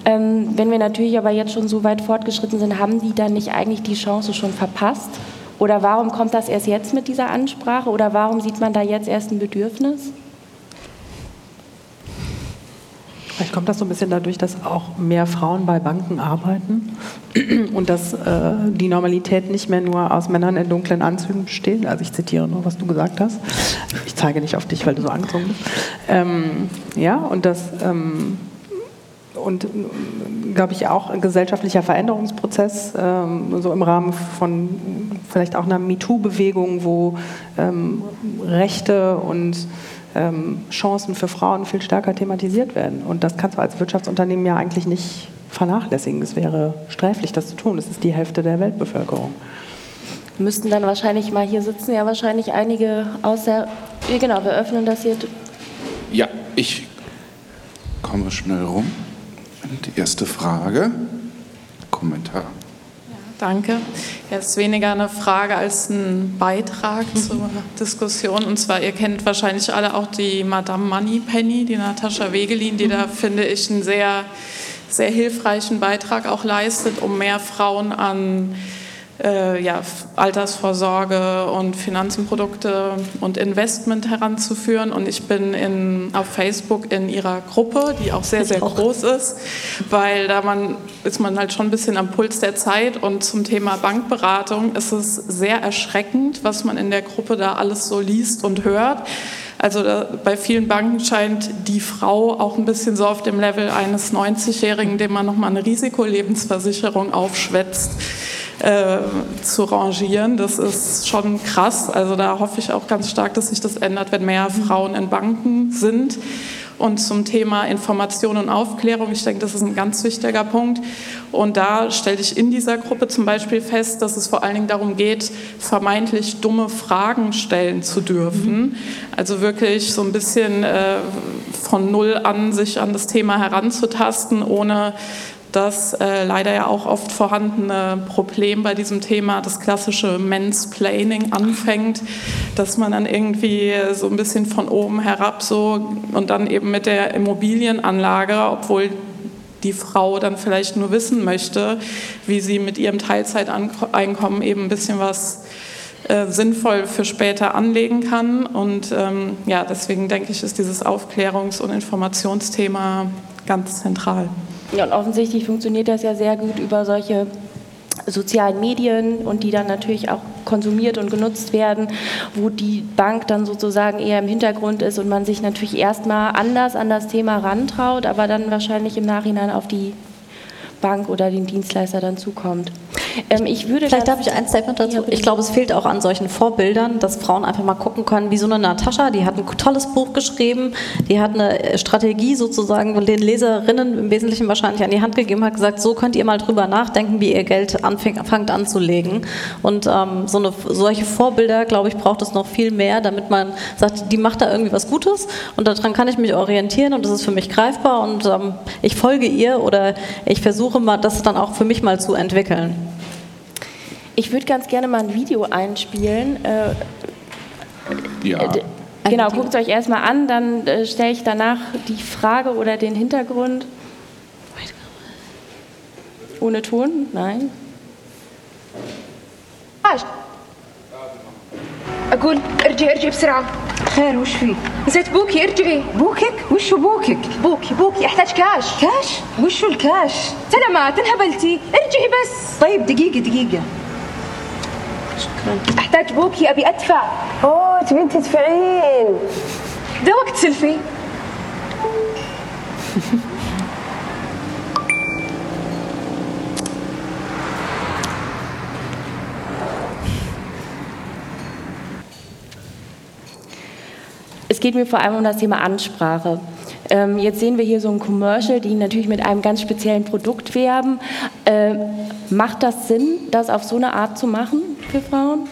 Ähm, wenn wir natürlich aber jetzt schon so weit fortgeschritten sind, haben die dann nicht eigentlich die Chance schon verpasst? Oder warum kommt das erst jetzt mit dieser Ansprache? Oder warum sieht man da jetzt erst ein Bedürfnis? Vielleicht kommt das so ein bisschen dadurch, dass auch mehr Frauen bei Banken arbeiten und dass äh, die Normalität nicht mehr nur aus Männern in dunklen Anzügen besteht. Also ich zitiere nur, was du gesagt hast. Ich zeige nicht auf dich, weil du so angezogen bist. Ähm, ja, und das ähm, und glaube ich auch ein gesellschaftlicher Veränderungsprozess, ähm, so im Rahmen von vielleicht auch einer MeToo-Bewegung, wo ähm, Rechte und Chancen für Frauen viel stärker thematisiert werden. Und das kannst du als Wirtschaftsunternehmen ja eigentlich nicht vernachlässigen. Es wäre sträflich, das zu tun. Das ist die Hälfte der Weltbevölkerung. Müssten dann wahrscheinlich mal, hier sitzen ja wahrscheinlich einige aus der, genau, wir öffnen das hier. Ja, ich komme schnell rum. Die erste Frage, Kommentar. Danke. Jetzt weniger eine Frage als ein Beitrag mhm. zur Diskussion. Und zwar, ihr kennt wahrscheinlich alle auch die Madame Moneypenny, die Natascha Wegelin, die mhm. da, finde ich, einen sehr, sehr hilfreichen Beitrag auch leistet, um mehr Frauen an äh, ja, Altersvorsorge und Finanzenprodukte und Investment heranzuführen. Und ich bin in, auf Facebook in ihrer Gruppe, die auch sehr, sehr groß ist, weil da man, ist man halt schon ein bisschen am Puls der Zeit. Und zum Thema Bankberatung ist es sehr erschreckend, was man in der Gruppe da alles so liest und hört. Also da, bei vielen Banken scheint die Frau auch ein bisschen so auf dem Level eines 90-Jährigen, dem man nochmal eine Risikolebensversicherung aufschwätzt äh, zu rangieren. Das ist schon krass. Also da hoffe ich auch ganz stark, dass sich das ändert, wenn mehr Frauen in Banken sind. Und zum Thema Information und Aufklärung, ich denke, das ist ein ganz wichtiger Punkt. Und da stelle ich in dieser Gruppe zum Beispiel fest, dass es vor allen Dingen darum geht, vermeintlich dumme Fragen stellen zu dürfen. Also wirklich so ein bisschen äh, von Null an sich an das Thema heranzutasten, ohne das äh, leider ja auch oft vorhandene Problem bei diesem Thema, das klassische Mansplaining anfängt, dass man dann irgendwie so ein bisschen von oben herab so und dann eben mit der Immobilienanlage, obwohl die Frau dann vielleicht nur wissen möchte, wie sie mit ihrem Teilzeiteinkommen eben ein bisschen was äh, sinnvoll für später anlegen kann. Und ähm, ja, deswegen denke ich, ist dieses Aufklärungs- und Informationsthema ganz zentral. Und offensichtlich funktioniert das ja sehr gut über solche sozialen Medien und die dann natürlich auch konsumiert und genutzt werden, wo die Bank dann sozusagen eher im Hintergrund ist und man sich natürlich erstmal anders an das Thema rantraut, aber dann wahrscheinlich im Nachhinein auf die Bank oder den Dienstleister dann zukommt. Ähm, ich würde Vielleicht darf ich ein Statement dazu. Ich glaube, es fehlt auch an solchen Vorbildern, dass Frauen einfach mal gucken können, wie so eine Natascha, die hat ein tolles Buch geschrieben, die hat eine äh, Strategie sozusagen den Leserinnen im Wesentlichen wahrscheinlich an die Hand gegeben, hat gesagt, so könnt ihr mal drüber nachdenken, wie ihr Geld anfängt anzulegen. Und ähm, so eine, solche Vorbilder, glaube ich, braucht es noch viel mehr, damit man sagt, die macht da irgendwie was Gutes und daran kann ich mich orientieren und das ist für mich greifbar und ähm, ich folge ihr oder ich versuche mal, das dann auch für mich mal zu entwickeln. Ich würde ganz gerne mal ein Video einspielen. Äh, ja. Äh, genau, guckt es euch erstmal an, dann äh, stelle ich danach die Frage oder den Hintergrund. Ohne Ton? Nein. أقول ارجعي ارجعي بسرعة خير وش في؟ نسيت بوكي ارجعي بوكك؟ وشو بوكك؟ بوكي بوكي احتاج كاش كاش؟ وشو الكاش؟ سلامات انهبلتي ارجعي بس طيب دقيقة دقيقة شكرا احتاج بوكي ابي ادفع اوه تبين تدفعين ده وقت سيلفي Es geht mir vor allem um das Thema Ansprache. Ähm, jetzt sehen wir hier so ein Commercial, die natürlich mit einem ganz speziellen Produkt werben. Äh, macht das Sinn, das auf so eine Art zu machen für Frauen?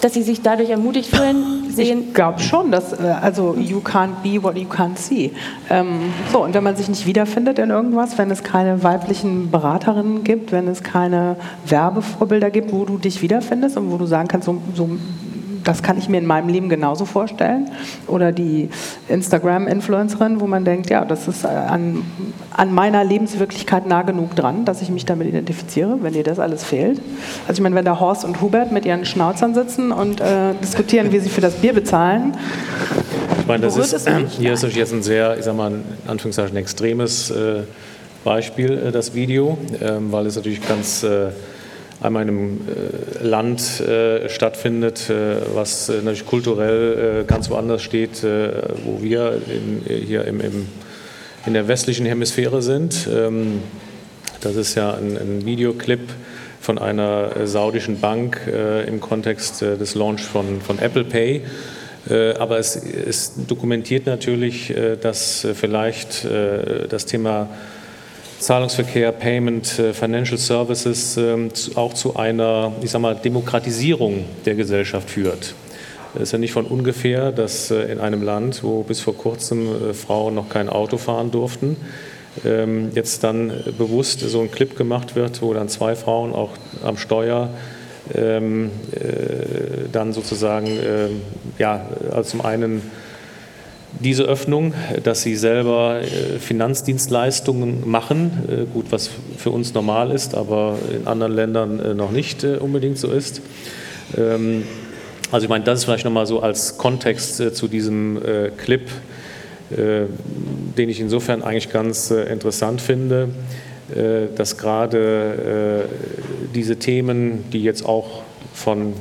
dass sie sich dadurch ermutigt fühlen, sehen? Ich glaube schon, dass, äh, also you can't be what you can't see. Ähm, so, und wenn man sich nicht wiederfindet in irgendwas, wenn es keine weiblichen Beraterinnen gibt, wenn es keine Werbevorbilder gibt, wo du dich wiederfindest und wo du sagen kannst, so, so das kann ich mir in meinem Leben genauso vorstellen. Oder die Instagram-Influencerin, wo man denkt, ja, das ist an, an meiner Lebenswirklichkeit nah genug dran, dass ich mich damit identifiziere, wenn dir das alles fehlt. Also ich meine, wenn da Horst und Hubert mit ihren Schnauzern sitzen und äh, diskutieren, wie sie für das Bier bezahlen. Ich meine, das ist, hier ist jetzt ein sehr, ich sag mal, in Anführungszeichen extremes äh, Beispiel, äh, das Video, ähm, weil es natürlich ganz äh, einmal in einem äh, Land äh, stattfindet, äh, was natürlich kulturell ganz woanders steht, wo wir in, hier im, im, in der westlichen Hemisphäre sind. Ähm, das ist ja ein, ein Videoclip von einer saudischen Bank im Kontext des Launch von, von Apple Pay. Aber es, es dokumentiert natürlich, dass vielleicht das Thema Zahlungsverkehr, Payment, äh, Financial Services ähm, auch zu einer, ich sag mal, Demokratisierung der Gesellschaft führt. Es ist ja nicht von ungefähr, dass äh, in einem Land, wo bis vor kurzem äh, Frauen noch kein Auto fahren durften, ähm, jetzt dann bewusst so ein Clip gemacht wird, wo dann zwei Frauen auch am Steuer ähm, dann sozusagen, ja, zum einen diese Öffnung, dass sie selber äh, Finanzdienstleistungen machen, äh, gut, was für uns normal ist, aber in anderen Ländern äh, noch nicht unbedingt so ist. Ähm, also ich meine, das ist vielleicht nochmal so als Kontext zu diesem Clip, den ich insofern eigentlich ganz interessant finde, dass gerade diese Themen, die jetzt auch von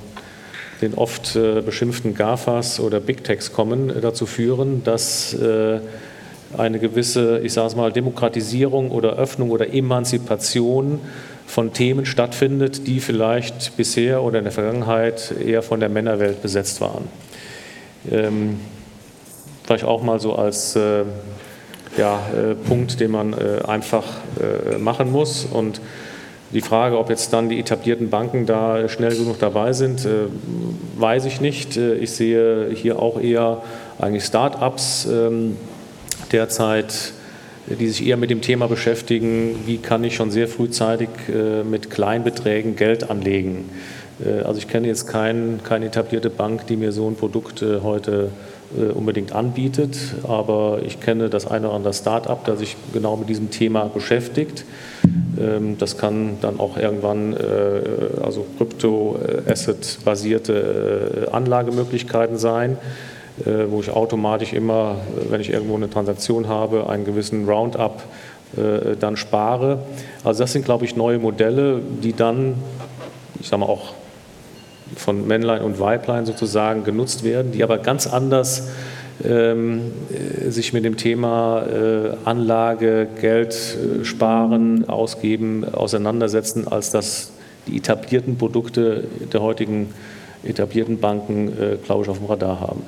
den oft äh, beschimpften GAFAs oder Big Techs kommen, äh, dazu führen, dass äh, eine gewisse, ich sage es mal, Demokratisierung oder Öffnung oder Emanzipation von Themen stattfindet, die vielleicht bisher oder in der Vergangenheit eher von der Männerwelt besetzt waren. Ähm, vielleicht auch mal so als äh, ja, äh, Punkt, den man äh, einfach machen muss und die Frage, ob jetzt dann die etablierten Banken da schnell genug dabei sind, äh, weiß ich nicht. Äh, ich sehe hier auch eher eigentlich Start-ups ähm, derzeit die sich eher mit dem Thema beschäftigen, wie kann ich schon sehr frühzeitig äh, mit Kleinbeträgen Geld anlegen. Äh, also ich kenne jetzt kein, keine etablierte Bank, die mir so ein Produkt äh, heute unbedingt anbietet, aber ich kenne das eine oder andere Start-up, das sich genau mit diesem Thema beschäftigt. Ähm, das kann dann auch irgendwann also Krypto-Asset-basierte Anlagemöglichkeiten sein. Äh, wo ich automatisch immer, äh, wenn ich irgendwo eine Transaktion habe, einen gewissen Roundup äh, dann spare. Also das sind, glaube ich, neue Modelle, die dann, ich sage mal auch von Männlein und Weiblein sozusagen genutzt werden, die aber ganz anders ähm, sich mit dem Thema äh, Anlage, Geld äh, sparen, ausgeben, auseinandersetzen, als das die etablierten Produkte der heutigen etablierten Banken, äh, glaube ich, auf dem Radar haben.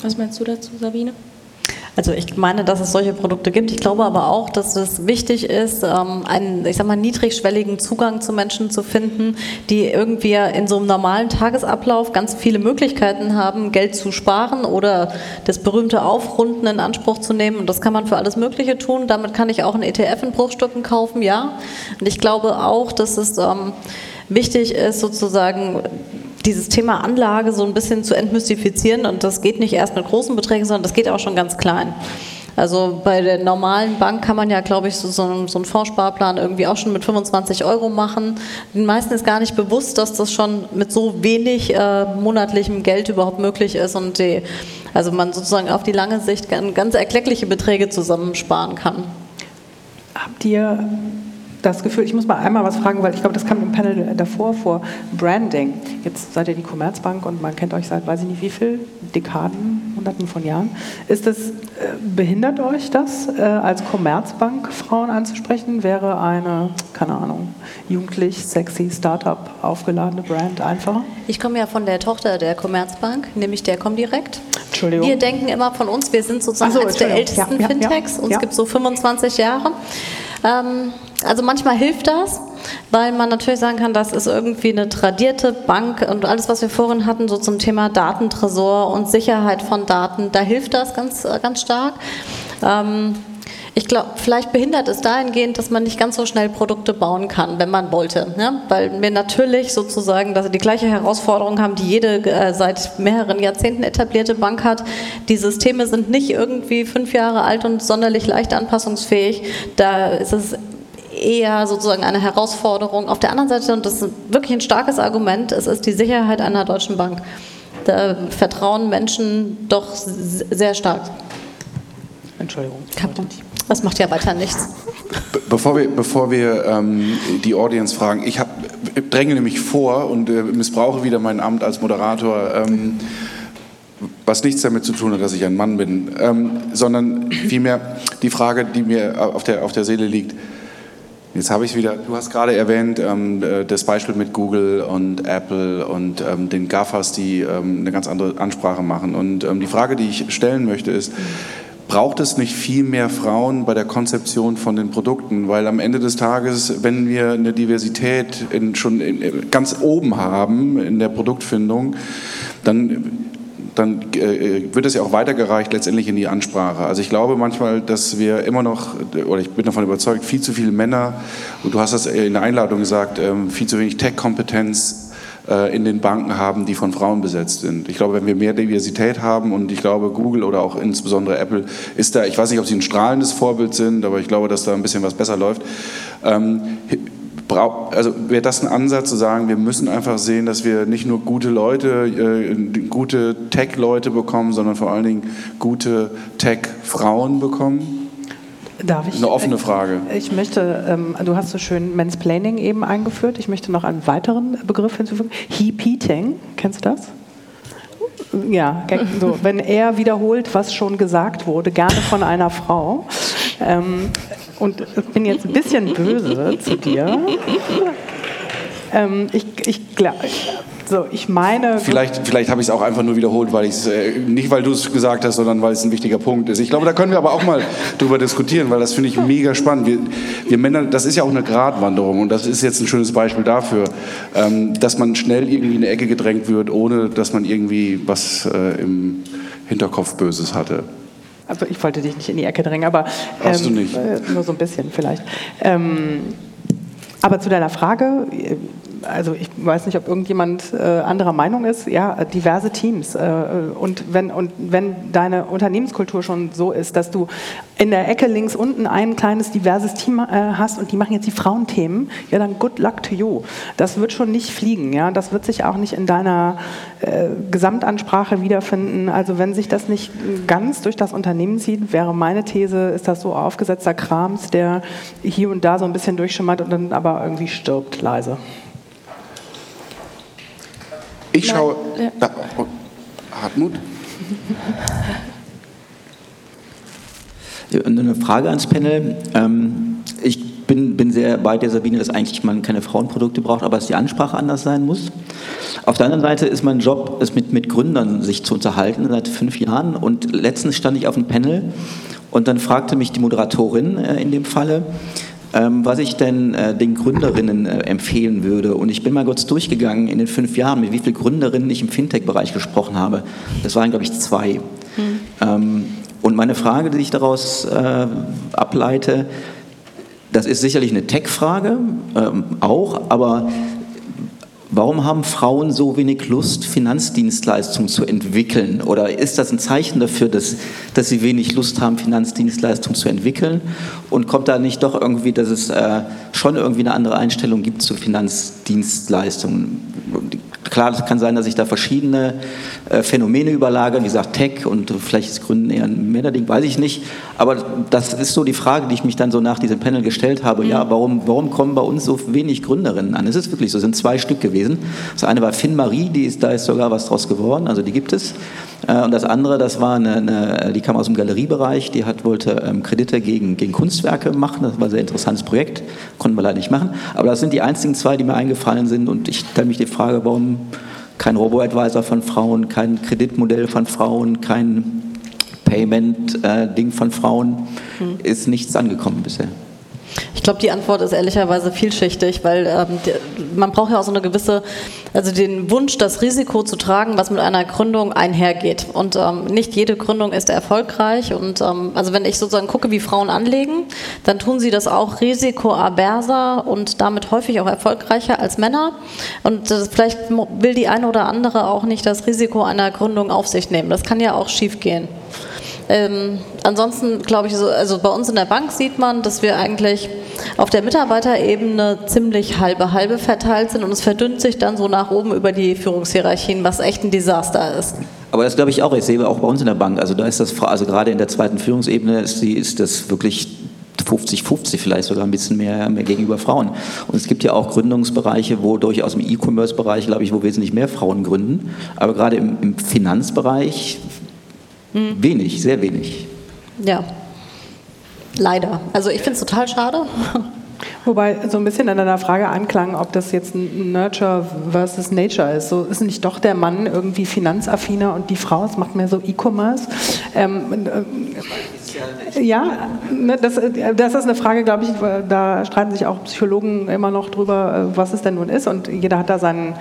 Was meinst du dazu, Sabine? Also ich meine, dass es solche Produkte gibt. Ich glaube aber auch, dass es wichtig ist, ähm, einen, ich sag mal, niedrigschwelligen Zugang zu Menschen zu finden, die irgendwie in so einem normalen Tagesablauf ganz viele Möglichkeiten haben, Geld zu sparen oder das berühmte Aufrunden in Anspruch zu nehmen. Und das kann man für alles Mögliche tun. Damit kann ich auch einen ETF in Bruchstücken kaufen, ja. Und ich glaube auch, dass es ähm, wichtig ist, sozusagen dieses Thema Anlage so ein bisschen zu entmystifizieren. Und das geht nicht erst mit großen Beträgen, sondern das geht auch schon ganz klein. Also bei der normalen Bank kann man ja, glaube ich, so, so, einen, Fondssparplan irgendwie auch schon mit 25 Euro machen. Den meisten ist gar nicht bewusst, dass das schon mit so wenig äh, monatlichem Geld überhaupt möglich ist und die, also man sozusagen auf die lange Sicht ganz erkleckliche Beträge zusammensparen kann. Habt ihr das Gefühl, ich muss mal einmal was fragen, weil ich glaube, das kam im Panel davor vor, Branding. Jetzt seid ihr die Commerzbank und man kennt euch seit, weiß ich nicht wie viel, Dekaden, Hunderten von Jahren. Ist das, äh, behindert euch das, äh, als Commerzbank Frauen anzusprechen? Wäre eine, keine Ahnung, jugendlich, sexy, Startup aufgeladene Brand einfacher? Ich komme ja von der Tochter der Commerzbank, nämlich der Comdirect. Entschuldigung. Wir denken immer von uns, wir sind sozusagen so, eines der ältesten ja, Fintechs. Ja, ja, Uns gibt so 25 Jahre. Ähm, also manchmal hilft das, weil man natürlich sagen kann, das ist irgendwie eine tradierte Bank und alles, was wir vorhin hatten, so zum Thema Datentresor und Sicherheit von Daten, da hilft das ganz, äh, ganz stark. Ähm, ich glaube, vielleicht behindert es dahingehend, dass man nicht ganz so schnell Produkte bauen kann, wenn man wollte. Ne? Weil wir natürlich sozusagen dass die gleiche Herausforderung haben, die jede äh, seit mehreren Jahrzehnten etablierte Bank hat. Die Systeme sind nicht irgendwie fünf Jahre alt und sonderlich leicht anpassungsfähig. Da ist es eher sozusagen eine Herausforderung. Auf der anderen Seite, und das ist wirklich ein starkes Argument, es ist die Sicherheit einer deutschen Bank. Da vertrauen Menschen doch sehr stark. Entschuldigung. Das macht ja weiter nichts. Bevor wir, bevor wir ähm, die Audience fragen, ich hab, dränge nämlich vor und äh, missbrauche wieder mein Amt als Moderator, ähm, was nichts damit zu tun hat, dass ich ein Mann bin, ähm, sondern vielmehr die Frage, die mir auf der, auf der Seele liegt. Jetzt habe ich wieder, du hast gerade erwähnt, ähm, äh, das Beispiel mit Google und Apple und ähm, den GAFAs, die ähm, eine ganz andere Ansprache machen. Und ähm, die Frage, die ich stellen möchte, ist, braucht es nicht viel mehr Frauen bei der Konzeption von den Produkten, weil am Ende des Tages, wenn wir eine Diversität in, schon in, ganz oben haben in der Produktfindung, dann dann äh, wird es ja auch weitergereicht letztendlich in die Ansprache. Also ich glaube manchmal, dass wir immer noch, oder ich bin davon überzeugt, viel zu viele Männer, und du hast das in der Einladung gesagt, ähm, viel zu wenig Tech-Kompetenz äh, in den Banken haben, die von Frauen besetzt sind. Ich glaube, wenn wir mehr Diversität haben und ich glaube, Google oder auch insbesondere Apple ist da, ich weiß nicht, ob sie ein strahlendes Vorbild sind, aber ich glaube, dass da ein bisschen was besser läuft. Ähm, also wäre das ein Ansatz zu sagen, wir müssen einfach sehen, dass wir nicht nur gute Leute, äh, gute Tech-Leute bekommen, sondern vor allen Dingen gute Tech-Frauen bekommen? Darf ich? Eine offene Frage. Ich möchte, ähm, du hast so schön Mansplaining eben eingeführt. Ich möchte noch einen weiteren Begriff hinzufügen. Heap-Eating, kennst du das? Ja, so, wenn er wiederholt, was schon gesagt wurde, gerne von einer Frau. Ähm, und ich bin jetzt ein bisschen böse zu dir. Ähm, ich, ich, so, ich meine. Vielleicht, vielleicht habe ich es auch einfach nur wiederholt, weil ich äh, nicht, weil du es gesagt hast, sondern weil es ein wichtiger Punkt ist. Ich glaube, da können wir aber auch mal drüber diskutieren, weil das finde ich mega spannend. Wir, wir, Männer, das ist ja auch eine Gratwanderung und das ist jetzt ein schönes Beispiel dafür, ähm, dass man schnell irgendwie in eine Ecke gedrängt wird, ohne dass man irgendwie was äh, im Hinterkopf Böses hatte. Also ich wollte dich nicht in die Ecke drängen, aber Hast ähm, du nicht. Äh, nur so ein bisschen vielleicht. Ähm, aber zu deiner Frage, also ich weiß nicht, ob irgendjemand äh, anderer Meinung ist, ja, diverse Teams. Äh, und, wenn, und wenn deine Unternehmenskultur schon so ist, dass du in der Ecke links unten ein kleines diverses Team äh, hast und die machen jetzt die Frauenthemen, ja, dann good luck to you. Das wird schon nicht fliegen, ja, das wird sich auch nicht in deiner äh, Gesamtansprache wiederfinden. Also wenn sich das nicht ganz durch das Unternehmen zieht, wäre meine These, ist das so aufgesetzter Krams, der hier und da so ein bisschen durchschimmert und dann aber irgendwie stirbt leise. Ich schaue. Ja. Oh, Hartmut? Eine Frage ans Panel. Ähm, ich bin, bin sehr bei der Sabine, dass eigentlich man keine Frauenprodukte braucht, aber dass die Ansprache anders sein muss. Auf der anderen Seite ist mein Job, es mit, mit Gründern sich zu unterhalten seit fünf Jahren. Und letztens stand ich auf einem Panel und dann fragte mich die Moderatorin äh, in dem Falle, was ich denn äh, den Gründerinnen äh, empfehlen würde. Und ich bin mal kurz durchgegangen in den fünf Jahren, mit wie vielen Gründerinnen ich im Fintech-Bereich gesprochen habe. Das waren, glaube ich, zwei. Mhm. Ähm, und meine Frage, die ich daraus äh, ableite, das ist sicherlich eine Tech-Frage ähm, auch, aber Warum haben Frauen so wenig Lust, Finanzdienstleistungen zu entwickeln? Oder ist das ein Zeichen dafür, dass, dass sie wenig Lust haben, Finanzdienstleistungen zu entwickeln? Und kommt da nicht doch irgendwie, dass es äh, schon irgendwie eine andere Einstellung gibt zu Finanzdienstleistungen? Klar, es kann sein, dass sich da verschiedene äh, Phänomene überlagern, wie gesagt Tech und vielleicht ist Gründen eher ein Männerding, weiß ich nicht. Aber das ist so die Frage, die ich mich dann so nach diesem Panel gestellt habe. Ja, mhm. warum, warum kommen bei uns so wenig Gründerinnen an? Es ist wirklich so, es sind zwei Stück gewesen. Das eine war Finn Marie, die ist, da ist sogar was draus geworden, also die gibt es. Äh, und das andere, das war eine, eine, die kam aus dem Galeriebereich, die hat, wollte ähm, Kredite gegen, gegen Kunstwerke machen. Das war ein sehr interessantes Projekt, konnten wir leider nicht machen. Aber das sind die einzigen zwei, die mir eingefallen sind. Und ich stelle mich die Frage, warum kein Robo-Advisor von Frauen, kein Kreditmodell von Frauen, kein Payment-Ding äh, von Frauen, hm. ist nichts angekommen bisher. Ich glaube, die Antwort ist ehrlicherweise vielschichtig, weil ähm, man braucht ja auch so eine gewisse, also den Wunsch, das Risiko zu tragen, was mit einer Gründung einhergeht. Und ähm, nicht jede Gründung ist erfolgreich. Und ähm, also wenn ich sozusagen gucke, wie Frauen anlegen, dann tun sie das auch risikoaverser und damit häufig auch erfolgreicher als Männer. Und äh, vielleicht will die eine oder andere auch nicht das Risiko einer Gründung auf sich nehmen. Das kann ja auch schief gehen. Ähm, ansonsten glaube ich, so, also bei uns in der Bank sieht man, dass wir eigentlich auf der Mitarbeiterebene ziemlich halbe halbe verteilt sind und es verdünnt sich dann so nach oben über die Führungshierarchien, was echt ein Desaster ist. Aber das glaube ich auch. Ich sehe auch bei uns in der Bank. Also da ist das, also gerade in der zweiten Führungsebene ist, die, ist das wirklich 50-50 vielleicht sogar ein bisschen mehr, mehr gegenüber Frauen. Und es gibt ja auch Gründungsbereiche, wo durchaus im E-Commerce-Bereich, glaube ich, wo wesentlich mehr Frauen gründen. Aber gerade im, im Finanzbereich Wenig, sehr wenig. Ja, leider. Also ich finde es total schade. Wobei so ein bisschen an deiner Frage anklang, ob das jetzt ein Nurture versus Nature ist. So ist nicht doch der Mann irgendwie finanzaffiner und die Frau, es macht mehr so E-Commerce. Ähm, äh, ja, ne, das, das, ist eine Frage, glaube ich, da streiten sich auch Psychologen immer noch drüber, äh, was es denn nun ist. Und jeder hat da seinen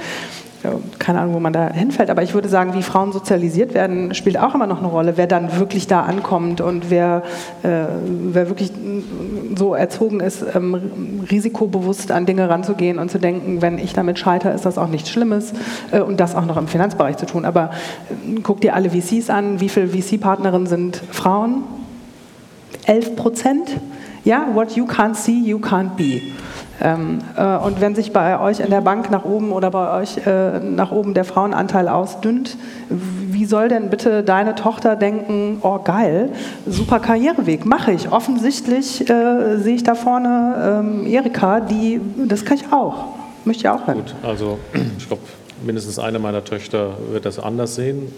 keine Ahnung, wo man da hinfällt, aber ich würde sagen, wie Frauen sozialisiert werden, spielt auch immer noch eine Rolle, wer dann wirklich da ankommt und wer, äh, wer wirklich so erzogen ist, ähm, risikobewusst an Dinge ranzugehen und zu denken, wenn ich damit scheitere, ist das auch nichts Schlimmes äh, und das auch noch im Finanzbereich zu tun. Aber äh, guck dir alle VCs an, wie viele VC-Partnerinnen sind Frauen? 11 Prozent? Ja, what you can't see, you can't be. Ähm, äh, und wenn sich bei euch in der Bank nach oben oder bei euch äh, nach oben der Frauenanteil ausdünnt, wie soll denn bitte deine Tochter denken, oh geil, super Karriereweg, mache ich. Offensichtlich äh, sehe ich da vorne ähm, Erika, die, das kann ich auch, möchte ich auch werden. Gut, also ich glaube, mindestens eine meiner Töchter wird das anders sehen,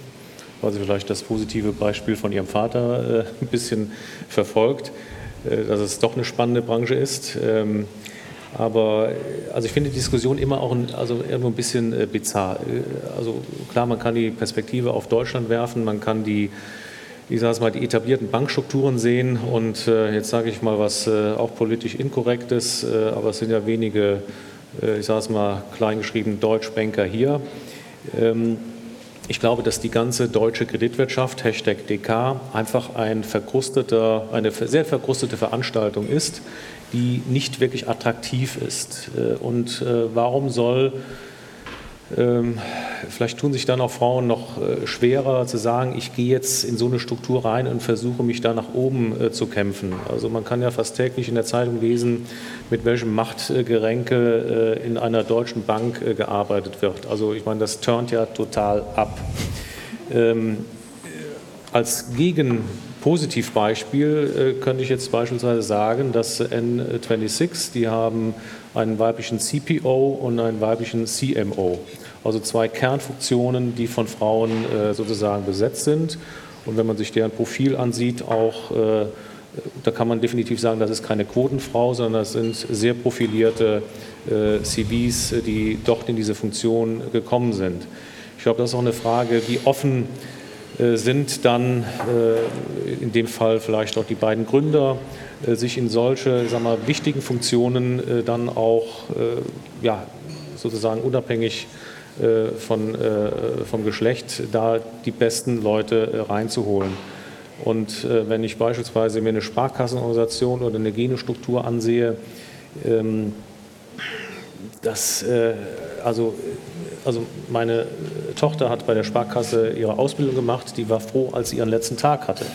weil sie vielleicht das positive Beispiel von ihrem Vater äh, ein bisschen verfolgt, äh, dass es doch eine spannende Branche ist. Ähm, aber also ich finde die Diskussion immer auch ein, also irgendwo ein bisschen äh, bizarr. Äh, also klar, man kann die Perspektive auf Deutschland werfen, man kann die, ich sage es mal, die etablierten Bankstrukturen sehen und äh, jetzt sage ich mal was äh, auch politisch inkorrektes, äh, aber es sind ja wenige, äh, ich sage es mal, kleingeschrieben Deutschbanker hier. Ähm, ich glaube, dass die ganze deutsche Kreditwirtschaft, Hashtag DK, einfach ein verkrusteter, eine sehr verkrustete Veranstaltung ist, die nicht wirklich attraktiv ist. Äh, und äh, warum soll ähm, vielleicht tun sich dann auch Frauen noch äh, schwerer zu sagen, ich gehe jetzt in so eine Struktur rein und versuche mich da nach oben zu kämpfen. Also man kann ja fast täglich in der Zeitung lesen, mit welchem Machtgeränke in einer deutschen Bank gearbeitet wird. Also ich meine, das turnt ja total ab. Ähm, als Gegen Positivbeispiel könnte ich jetzt beispielsweise sagen, dass N26, die haben einen weiblichen CPO und einen weiblichen CMO. Also zwei Kernfunktionen, die von Frauen äh, sozusagen besetzt sind. Und wenn man sich deren Profil ansieht, auch äh, da kann man definitiv sagen, das ist keine Quotenfrau, sondern das sind sehr profilierte äh, CVs, die dort in diese Funktion gekommen sind. Ich glaube, das ist auch eine Frage, wie offen sind dann in dem Fall vielleicht auch die beiden Gründer äh, sich in solche sag mal, wichtigen Funktionen äh, dann auch äh, ja, sozusagen unabhängig von, vom Geschlecht da die besten Leute reinzuholen. Und wenn ich beispielsweise mir eine Sparkassenorganisation oder eine Genestruktur ansehe, ähm, das, also, also meine Tochter hat bei der Sparkasse ihre Ausbildung gemacht, die war froh, als sie ihren letzten Tag hatte.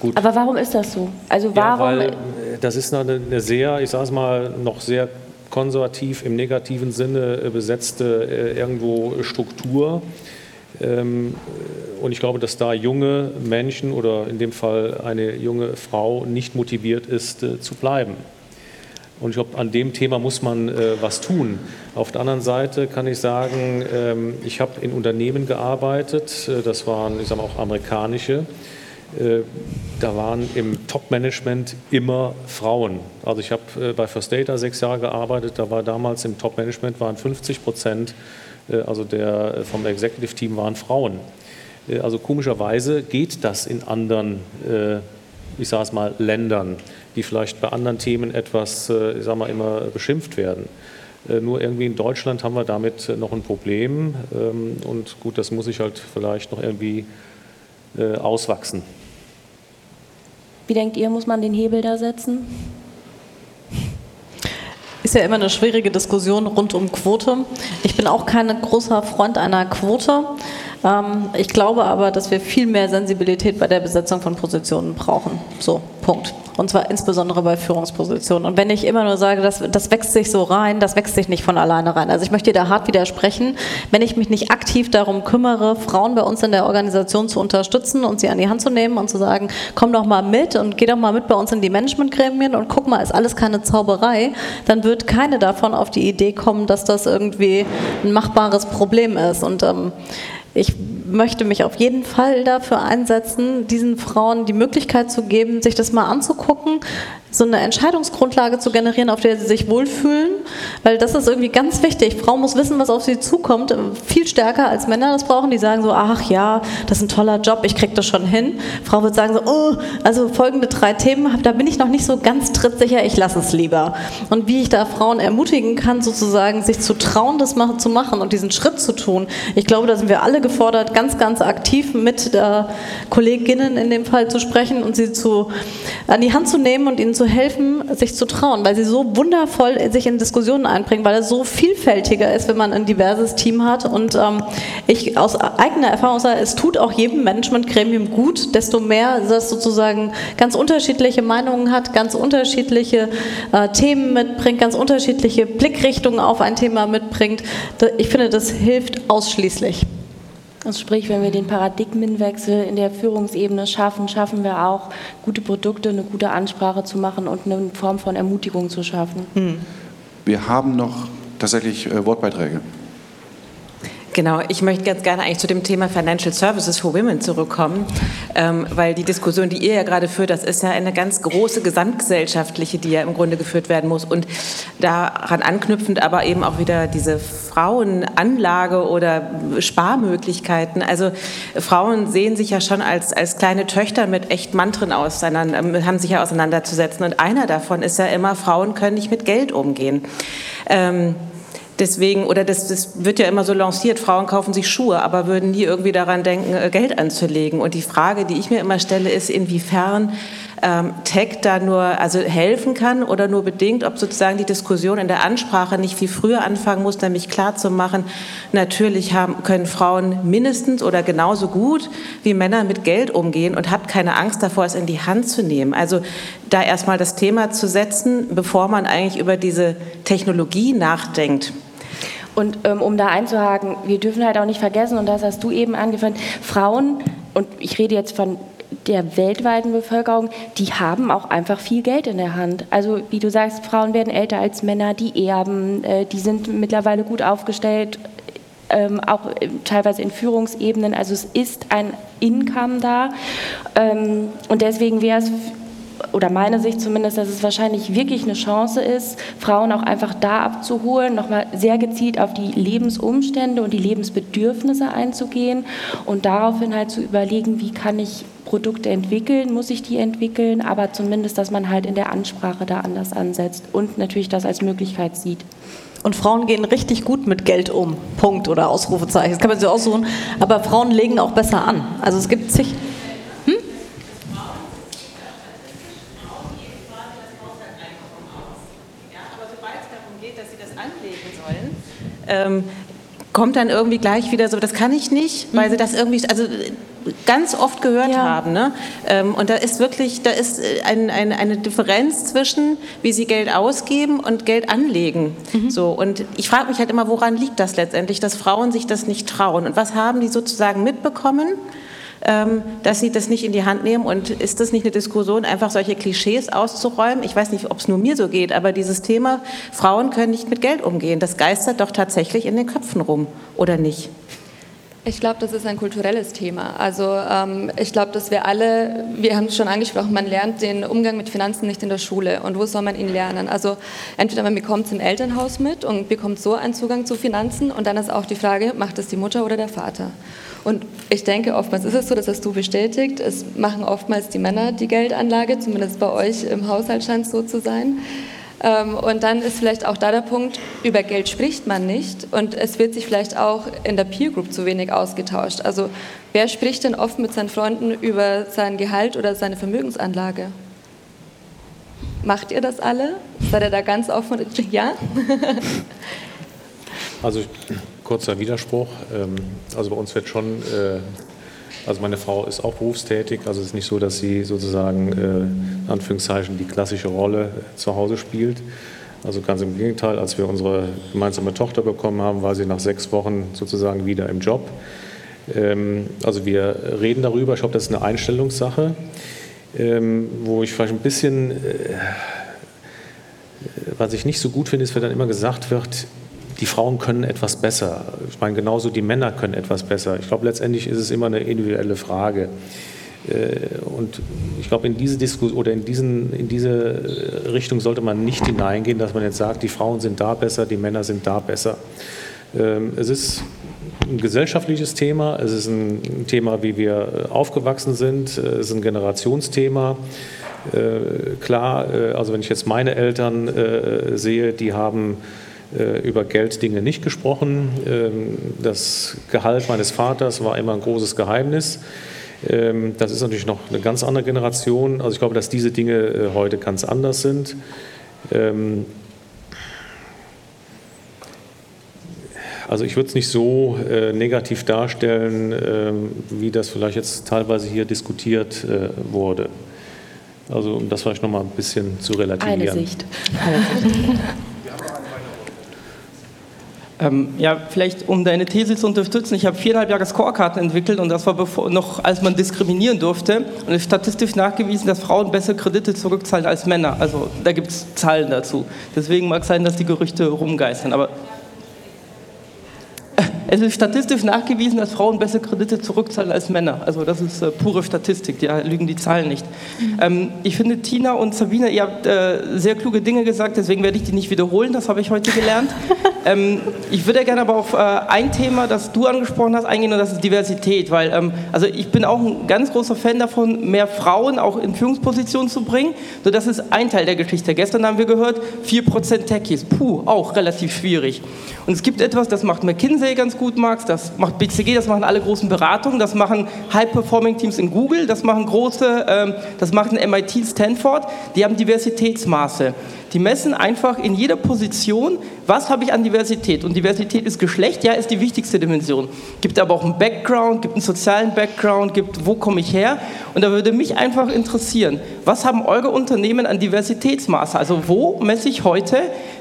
Gut. Aber warum ist das so? Also warum? Ja, weil das ist eine, eine sehr, ich sage es mal, noch sehr konservativ im negativen Sinne äh, besetzte äh, irgendwo Struktur. Ähm, und ich glaube, dass da junge Menschen oder in dem Fall eine junge Frau nicht motiviert ist, äh, zu bleiben. Und ich glaube, an dem Thema muss man was tun. Auf der anderen Seite kann ich sagen, ähm, ich habe in Unternehmen gearbeitet, das waren, ich sage mal, auch amerikanische, äh, da waren im Top-Management immer Frauen. Also ich habe äh, bei First Data sechs Jahre gearbeitet, da war damals im Top-Management waren 50 Prozent, äh, also der, vom Executive-Team waren Frauen. Also komischerweise geht das in anderen, ich sage es mal, Ländern, die vielleicht bei anderen Themen etwas, ich sage mal, immer beschimpft werden. Nur irgendwie in Deutschland haben wir damit noch ein Problem ähm, und gut, das muss ich halt vielleicht noch irgendwie auswachsen. Wie denkt ihr, muss man den Hebel da setzen? Ist ja immer eine schwierige Diskussion rund um Quote. Ich bin auch kein großer Freund einer Quote. Ähm, ich glaube aber, dass wir viel mehr Sensibilität bei der Besetzung von Positionen brauchen. So, Punkt. Und zwar insbesondere bei Führungspositionen. Und wenn ich immer nur sage, das, das wächst sich so rein, das wächst sich nicht von alleine rein. Also ich möchte da hart widersprechen. Wenn ich mich nicht aktiv darum kümmere, Frauen bei uns in der Organisation zu unterstützen und sie an die Hand zu nehmen und zu sagen, komm doch mal mit und geh doch mal mit bei uns in die Managementgremien und guck mal, ist alles keine Zauberei, dann wird keine davon auf die Idee kommen, dass das irgendwie ein machbares Problem ist. Und ähm, ich möchte mich auf jeden Fall dafür einsetzen, diesen Frauen die Möglichkeit zu geben, sich das mal anzugucken, so eine Entscheidungsgrundlage zu generieren, auf der sie sich wohlfühlen, weil das ist irgendwie ganz wichtig. Frau muss wissen, was auf sie zukommt, viel stärker als Männer das brauchen, die sagen so, ach ja, das ist ein toller Job, ich krieg das schon hin. Frau wird sagen so, oh, also folgende drei Themen, da bin ich noch nicht so ganz trittsicher, ich lasse es lieber. Und wie ich da Frauen ermutigen kann, sozusagen sich zu trauen, das zu machen und diesen Schritt zu tun. Ich glaube, da sind wir alle gefordert, ganz, ganz aktiv mit der Kolleginnen in dem Fall zu sprechen und sie zu, an die Hand zu nehmen und ihnen zu zu helfen, sich zu trauen, weil sie so wundervoll sich in Diskussionen einbringen, weil es so vielfältiger ist, wenn man ein diverses Team hat. Und ähm, ich aus eigener Erfahrung sage, es tut auch jedem Management-Gremium gut, desto mehr das sozusagen ganz unterschiedliche Meinungen hat, ganz unterschiedliche äh, Themen mitbringt, ganz unterschiedliche Blickrichtungen auf ein Thema mitbringt. Ich finde, das hilft ausschließlich. Also sprich, wenn wir den Paradigmenwechsel in der Führungsebene schaffen, schaffen wir auch, gute Produkte, eine gute Ansprache zu machen und eine Form von Ermutigung zu schaffen. Hm. Wir haben noch tatsächlich äh, Wortbeiträge. Genau, ich möchte ganz gerne eigentlich zu dem Thema Financial Services for Women zurückkommen, ähm, weil die Diskussion, die ihr ja gerade führt, das ist ja eine ganz große gesamtgesellschaftliche, die ja im Grunde geführt werden muss. Und daran anknüpfend aber eben auch wieder diese Frauenanlage oder Sparmöglichkeiten. Also Frauen sehen sich ja schon als, als kleine Töchter mit echt Mantren auseinander, ähm, haben sich ja auseinanderzusetzen. Und einer davon ist ja immer, Frauen können nicht mit Geld umgehen. Ähm, Deswegen, oder das, das wird ja immer so lanciert, Frauen kaufen sich Schuhe, aber würden nie irgendwie daran denken, äh, Geld anzulegen. Und die Frage, die ich mir immer stelle, ist, inwiefern ähm, Tech da nur also helfen kann oder nur bedingt, ob sozusagen die Diskussion in der Ansprache nicht viel früher anfangen muss, nämlich klar zu machen, natürlich haben, können Frauen mindestens oder genauso gut wie Männer mit Geld umgehen und habt keine Angst davor, es in die Hand zu nehmen. Also da erstmal das Thema zu setzen, bevor man eigentlich über diese Technologie nachdenkt. Und ähm, um da einzuhaken, wir dürfen halt auch nicht vergessen, und das hast du eben angefangen, Frauen, und ich rede jetzt von der weltweiten Bevölkerung, die haben auch einfach viel Geld in der Hand. Also wie du sagst, Frauen werden älter als Männer, die erben, äh, die sind mittlerweile gut aufgestellt, ähm, auch teilweise in Führungsebenen. Also es ist ein Income da. Ähm, und deswegen wäre es oder meine Sicht zumindest, dass es wahrscheinlich wirklich eine Chance ist, Frauen auch einfach da abzuholen, nochmal sehr gezielt auf die Lebensumstände und die Lebensbedürfnisse einzugehen und daraufhin halt zu überlegen, wie kann ich Produkte entwickeln, muss ich die entwickeln, aber zumindest, dass man halt in der Ansprache da anders ansetzt und natürlich das als Möglichkeit sieht. Und Frauen gehen richtig gut mit Geld um. Punkt oder Ausrufezeichen. Das kann man sich aussuchen. Aber Frauen legen auch besser an. Also es gibt zig. Ähm, kommt dann irgendwie gleich wieder so, das kann ich nicht, weil sie das irgendwie, also ganz oft gehört ja. haben. Ne? Ähm, und da ist wirklich, da ist äh, ein, ein, eine Differenz zwischen, wie sie Geld ausgeben und Geld anlegen. Mhm. So, und ich frage mich halt immer, woran liegt das letztendlich, dass Frauen sich das nicht trauen? Und was haben die sozusagen mitbekommen? Ähm, dass sie das nicht in die Hand nehmen. Und ist das nicht eine Diskussion, einfach solche Klischees auszuräumen? Ich weiß nicht, ob es nur mir so geht, aber dieses Thema, Frauen können nicht mit Geld umgehen, das geistert doch tatsächlich in den Köpfen rum, oder nicht? Ich glaube, das ist ein kulturelles Thema. Also ähm, ich glaube, dass wir alle, wir haben es schon angesprochen, man lernt den Umgang mit Finanzen nicht in der Schule. Und wo soll man ihn lernen? Also entweder man bekommt es im Elternhaus mit und bekommt so einen Zugang zu Finanzen und dann ist auch die Frage, macht es die Mutter oder der Vater? Und ich denke, oftmals ist es so, das hast du bestätigt, es machen oftmals die Männer die Geldanlage, zumindest bei euch im Haushalt scheint es so zu sein. Ähm, und dann ist vielleicht auch da der Punkt, über Geld spricht man nicht und es wird sich vielleicht auch in der Peer Group zu wenig ausgetauscht. Also wer spricht denn oft mit seinen Freunden über sein Gehalt oder seine Vermögensanlage? Macht ihr das alle? Seid ihr da ganz offen? Ja? also kurzer Widerspruch. Ähm, also bei uns wird schon äh, also meine Frau ist auch berufstätig, also es ist nicht so, dass sie sozusagen äh, in Anführungszeichen die klassische Rolle zu Hause spielt. Also ganz im Gegenteil, als wir unsere gemeinsame Tochter bekommen haben, war sie nach sechs Wochen sozusagen wieder im Job. Ähm, also wir reden darüber, ich glaube, das ist eine Einstellungssache, ähm, wo ich vielleicht ein bisschen, äh, was ich nicht so gut finde, ist, wenn dann immer gesagt wird, die Frauen können etwas besser. Ich meine, genauso die Männer können etwas besser. Ich glaube, letztendlich ist es immer eine individuelle Frage. Äh, und ich glaube, in diese Diskussion oder in, diesen, in diese Richtung sollte man nicht hineingehen, dass man jetzt sagt, die Frauen sind da besser, die Männer sind da besser. Ähm, es ist ein gesellschaftliches Thema, es ist ein Thema, wie wir aufgewachsen sind, es ist ein Generationsthema. Äh, klar, äh, also wenn ich jetzt meine Eltern sehe, die haben äh, über Gelddinge nicht gesprochen. Ähm, das Gehalt meines Vaters war immer ein großes Geheimnis. Ähm, das ist natürlich noch eine ganz andere Generation. Also ich glaube, dass diese Dinge äh, heute ganz anders sind. Ähm, also ich würde es nicht so äh, negativ darstellen, wie das vielleicht jetzt teilweise hier diskutiert wurde. Also um das vielleicht nochmal ein bisschen zu relativieren. Eine Sicht. Eine Sicht. Ähm, ja, vielleicht um deine These zu unterstützen, ich habe viereinhalb Jahre Scorekarten entwickelt und das war bevor, noch, als man diskriminieren durfte. Und es ist statistisch nachgewiesen, dass Frauen besser Kredite zurückzahlen als Männer. Also da gibt es Zahlen dazu. Deswegen mag es sein, dass die Gerüchte rumgeistern. Aber es ist statistisch nachgewiesen, dass Frauen besser Kredite zurückzahlen als Männer. Also das ist äh, pure Statistik, da lügen die Zahlen nicht. Ähm, ich finde, Tina und Sabine, ihr habt äh, sehr kluge Dinge gesagt, deswegen werde ich die nicht wiederholen, das habe ich heute gelernt. Ähm, ich würde gerne aber auf äh, ein Thema, das du angesprochen hast, eingehen und das ist Diversität, weil ähm, also ich bin auch ein ganz großer Fan davon, mehr Frauen auch in Führungspositionen zu bringen. So, das ist ein Teil der Geschichte. Gestern haben wir gehört, 4% Techies, puh, auch relativ schwierig. Und es gibt etwas, das macht McKinsey ganz gut, Max, das macht BCG, das machen alle großen Beratungen, das machen High-Performing-Teams in Google, das machen große, ähm, das machen MIT, Stanford, die haben Diversitätsmaße. Die messen einfach in jeder Position, was habe ich an Diversität. Und Diversität ist Geschlecht, ja, ist die wichtigste Dimension. Gibt aber auch einen Background, gibt einen sozialen Background, gibt, wo komme ich her. Und da würde mich einfach interessieren, was haben eure Unternehmen an Diversitätsmaße? Also wo messe ich heute,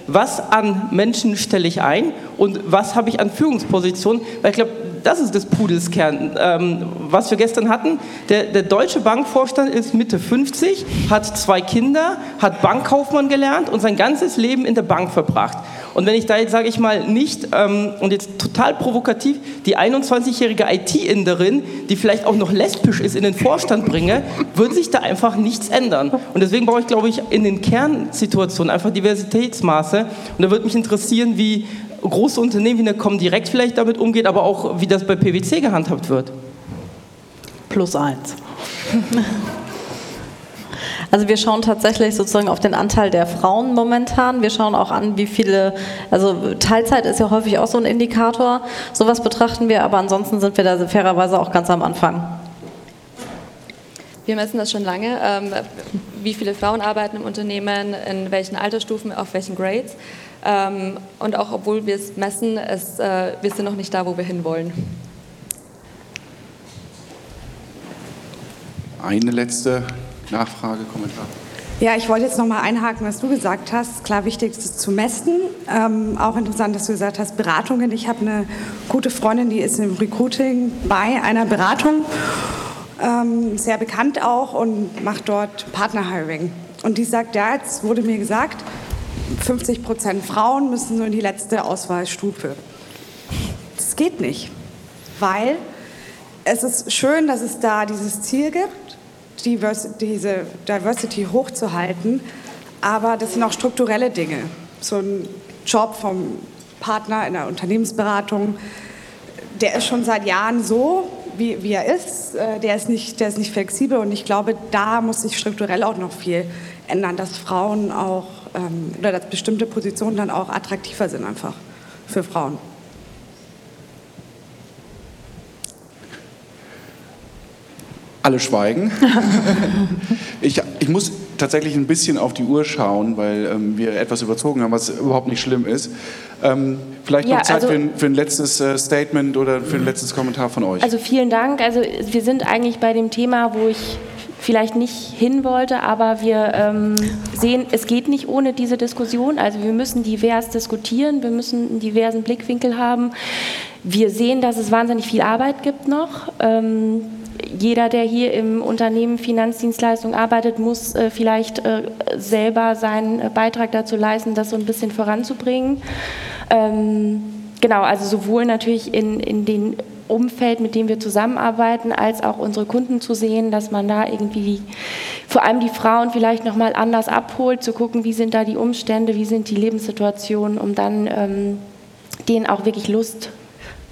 was an Menschen stelle ich ein und was habe ich an Führungspositionen? Weil ich glaube, das ist des Pudels Kern. Ähm, was wir gestern hatten, der, der, deutsche Bankvorstand ist Mitte 50, hat zwei Kinder, hat Bankkaufmann gelernt und sein ganzes Leben in der Bank verbracht. Und wenn ich da jetzt, sage ich mal, nicht, ähm, und jetzt total provokativ, die 21-jährige IT-Inderin, die vielleicht auch noch lesbisch ist, in den Vorstand bringe, wird sich da einfach nichts ändern. Und deswegen brauche ich, glaube ich, in den Kernsituationen einfach Diversitätsmaße. Und da würde mich interessieren, wie große Unternehmen wie eine Comdirect vielleicht damit umgeht, aber auch wie das bei PwC gehandhabt wird. Plus eins. Also wir schauen tatsächlich sozusagen auf den Anteil der Frauen momentan. Wir schauen auch an, wie viele, also Teilzeit ist ja häufig auch so ein Indikator. Sowas betrachten wir, aber ansonsten sind wir da fairerweise auch ganz am Anfang. Wir messen das schon lange, ähm, wie viele Frauen arbeiten im Unternehmen, in welchen Altersstufen, auf welchen Grades. Ähm, und auch obwohl wir es messen, es, äh, wir sind noch nicht da, wo wir hinwollen. Eine letzte Nachfrage, Kommentar. Ja, ich wollte jetzt noch mal einhaken, was du gesagt hast. Klar, wichtig ist es zu messen. Ähm, auch interessant, dass du gesagt hast, Beratungen. Ich habe eine gute Freundin, die ist im Recruiting bei einer Beratung, ähm, sehr bekannt auch und macht dort Partner-Hiring. Und die sagt, ja, jetzt wurde mir gesagt, 50 Prozent Frauen müssen nur in die letzte Auswahlstufe. Das geht nicht, weil es ist schön, dass es da dieses Ziel gibt, diese Diversity hochzuhalten, aber das sind auch strukturelle Dinge. So ein Job vom Partner in der Unternehmensberatung, der ist schon seit Jahren so, wie, wie er ist. Äh, der ist, nicht, der ist nicht flexibel und ich glaube, da muss sich strukturell auch noch viel ändern, dass Frauen auch ähm, oder dass bestimmte Positionen dann auch attraktiver sind einfach für Frauen. Alle schweigen. ich, ich muss tatsächlich ein bisschen auf die Uhr schauen, weil ähm, wir etwas überzogen haben, was überhaupt nicht schlimm ist. Ähm, vielleicht ja, noch Zeit also, für, ein, für, ein, letztes äh, Statement oder für ein letztes Kommentar von euch. Also vielen Dank. Also wir sind eigentlich bei dem Thema, wo ich vielleicht nicht hin wollte, aber wir ähm, sehen, es geht nicht ohne diese Diskussion. Also wir müssen divers diskutieren, wir müssen einen diversen Blickwinkel haben. Wir sehen, dass es wahnsinnig viel Arbeit gibt noch. Ähm, jeder, der hier im Unternehmen Finanzdienstleistung arbeitet, muss äh, vielleicht äh, selber seinen Beitrag dazu leisten, das so ein bisschen voranzubringen. Ähm, genau, also sowohl natürlich in, in den Umfeld, mit dem wir zusammenarbeiten, als auch unsere Kunden zu sehen, dass man da irgendwie vor allem die Frauen vielleicht noch mal anders abholt, zu gucken, wie sind da die Umstände, wie sind die Lebenssituationen, um dann ähm, denen auch wirklich Lust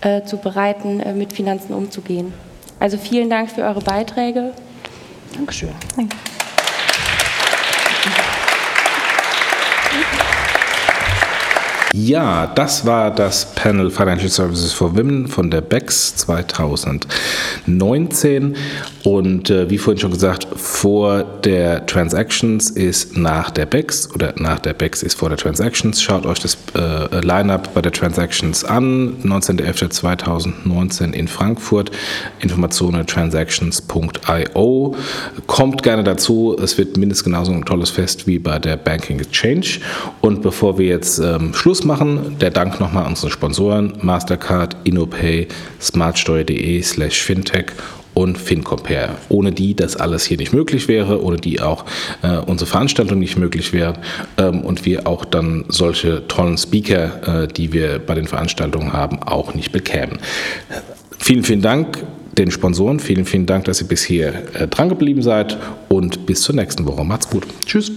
äh, zu bereiten, äh, mit Finanzen umzugehen. Also vielen Dank für eure Beiträge. Dankeschön. Danke. Ja, das war das Panel Financial Services for Women von der BEX 2019. Und äh, wie vorhin schon gesagt, vor der Transactions ist nach der BEX oder nach der BEX ist vor der Transactions. Schaut euch das äh, Line-up bei der Transactions an. 19.11.2019 in Frankfurt. Informationen transactions.io. Kommt gerne dazu. Es wird mindestens genauso ein tolles Fest wie bei der Banking Exchange. Und bevor wir jetzt ähm, Schluss Schluss machen. Der Dank nochmal an unsere Sponsoren Mastercard, InnoPay, smartsteuer.de slash fintech und FinCompare. Ohne die das alles hier nicht möglich wäre, ohne die auch äh, unsere Veranstaltung nicht möglich wäre ähm, und wir auch dann solche tollen Speaker, äh, die wir bei den Veranstaltungen haben, auch nicht bekämen. Vielen, vielen Dank den Sponsoren. Vielen, vielen Dank, dass ihr bis hier äh, dran geblieben seid und bis zur nächsten Woche. Macht's gut. Tschüss.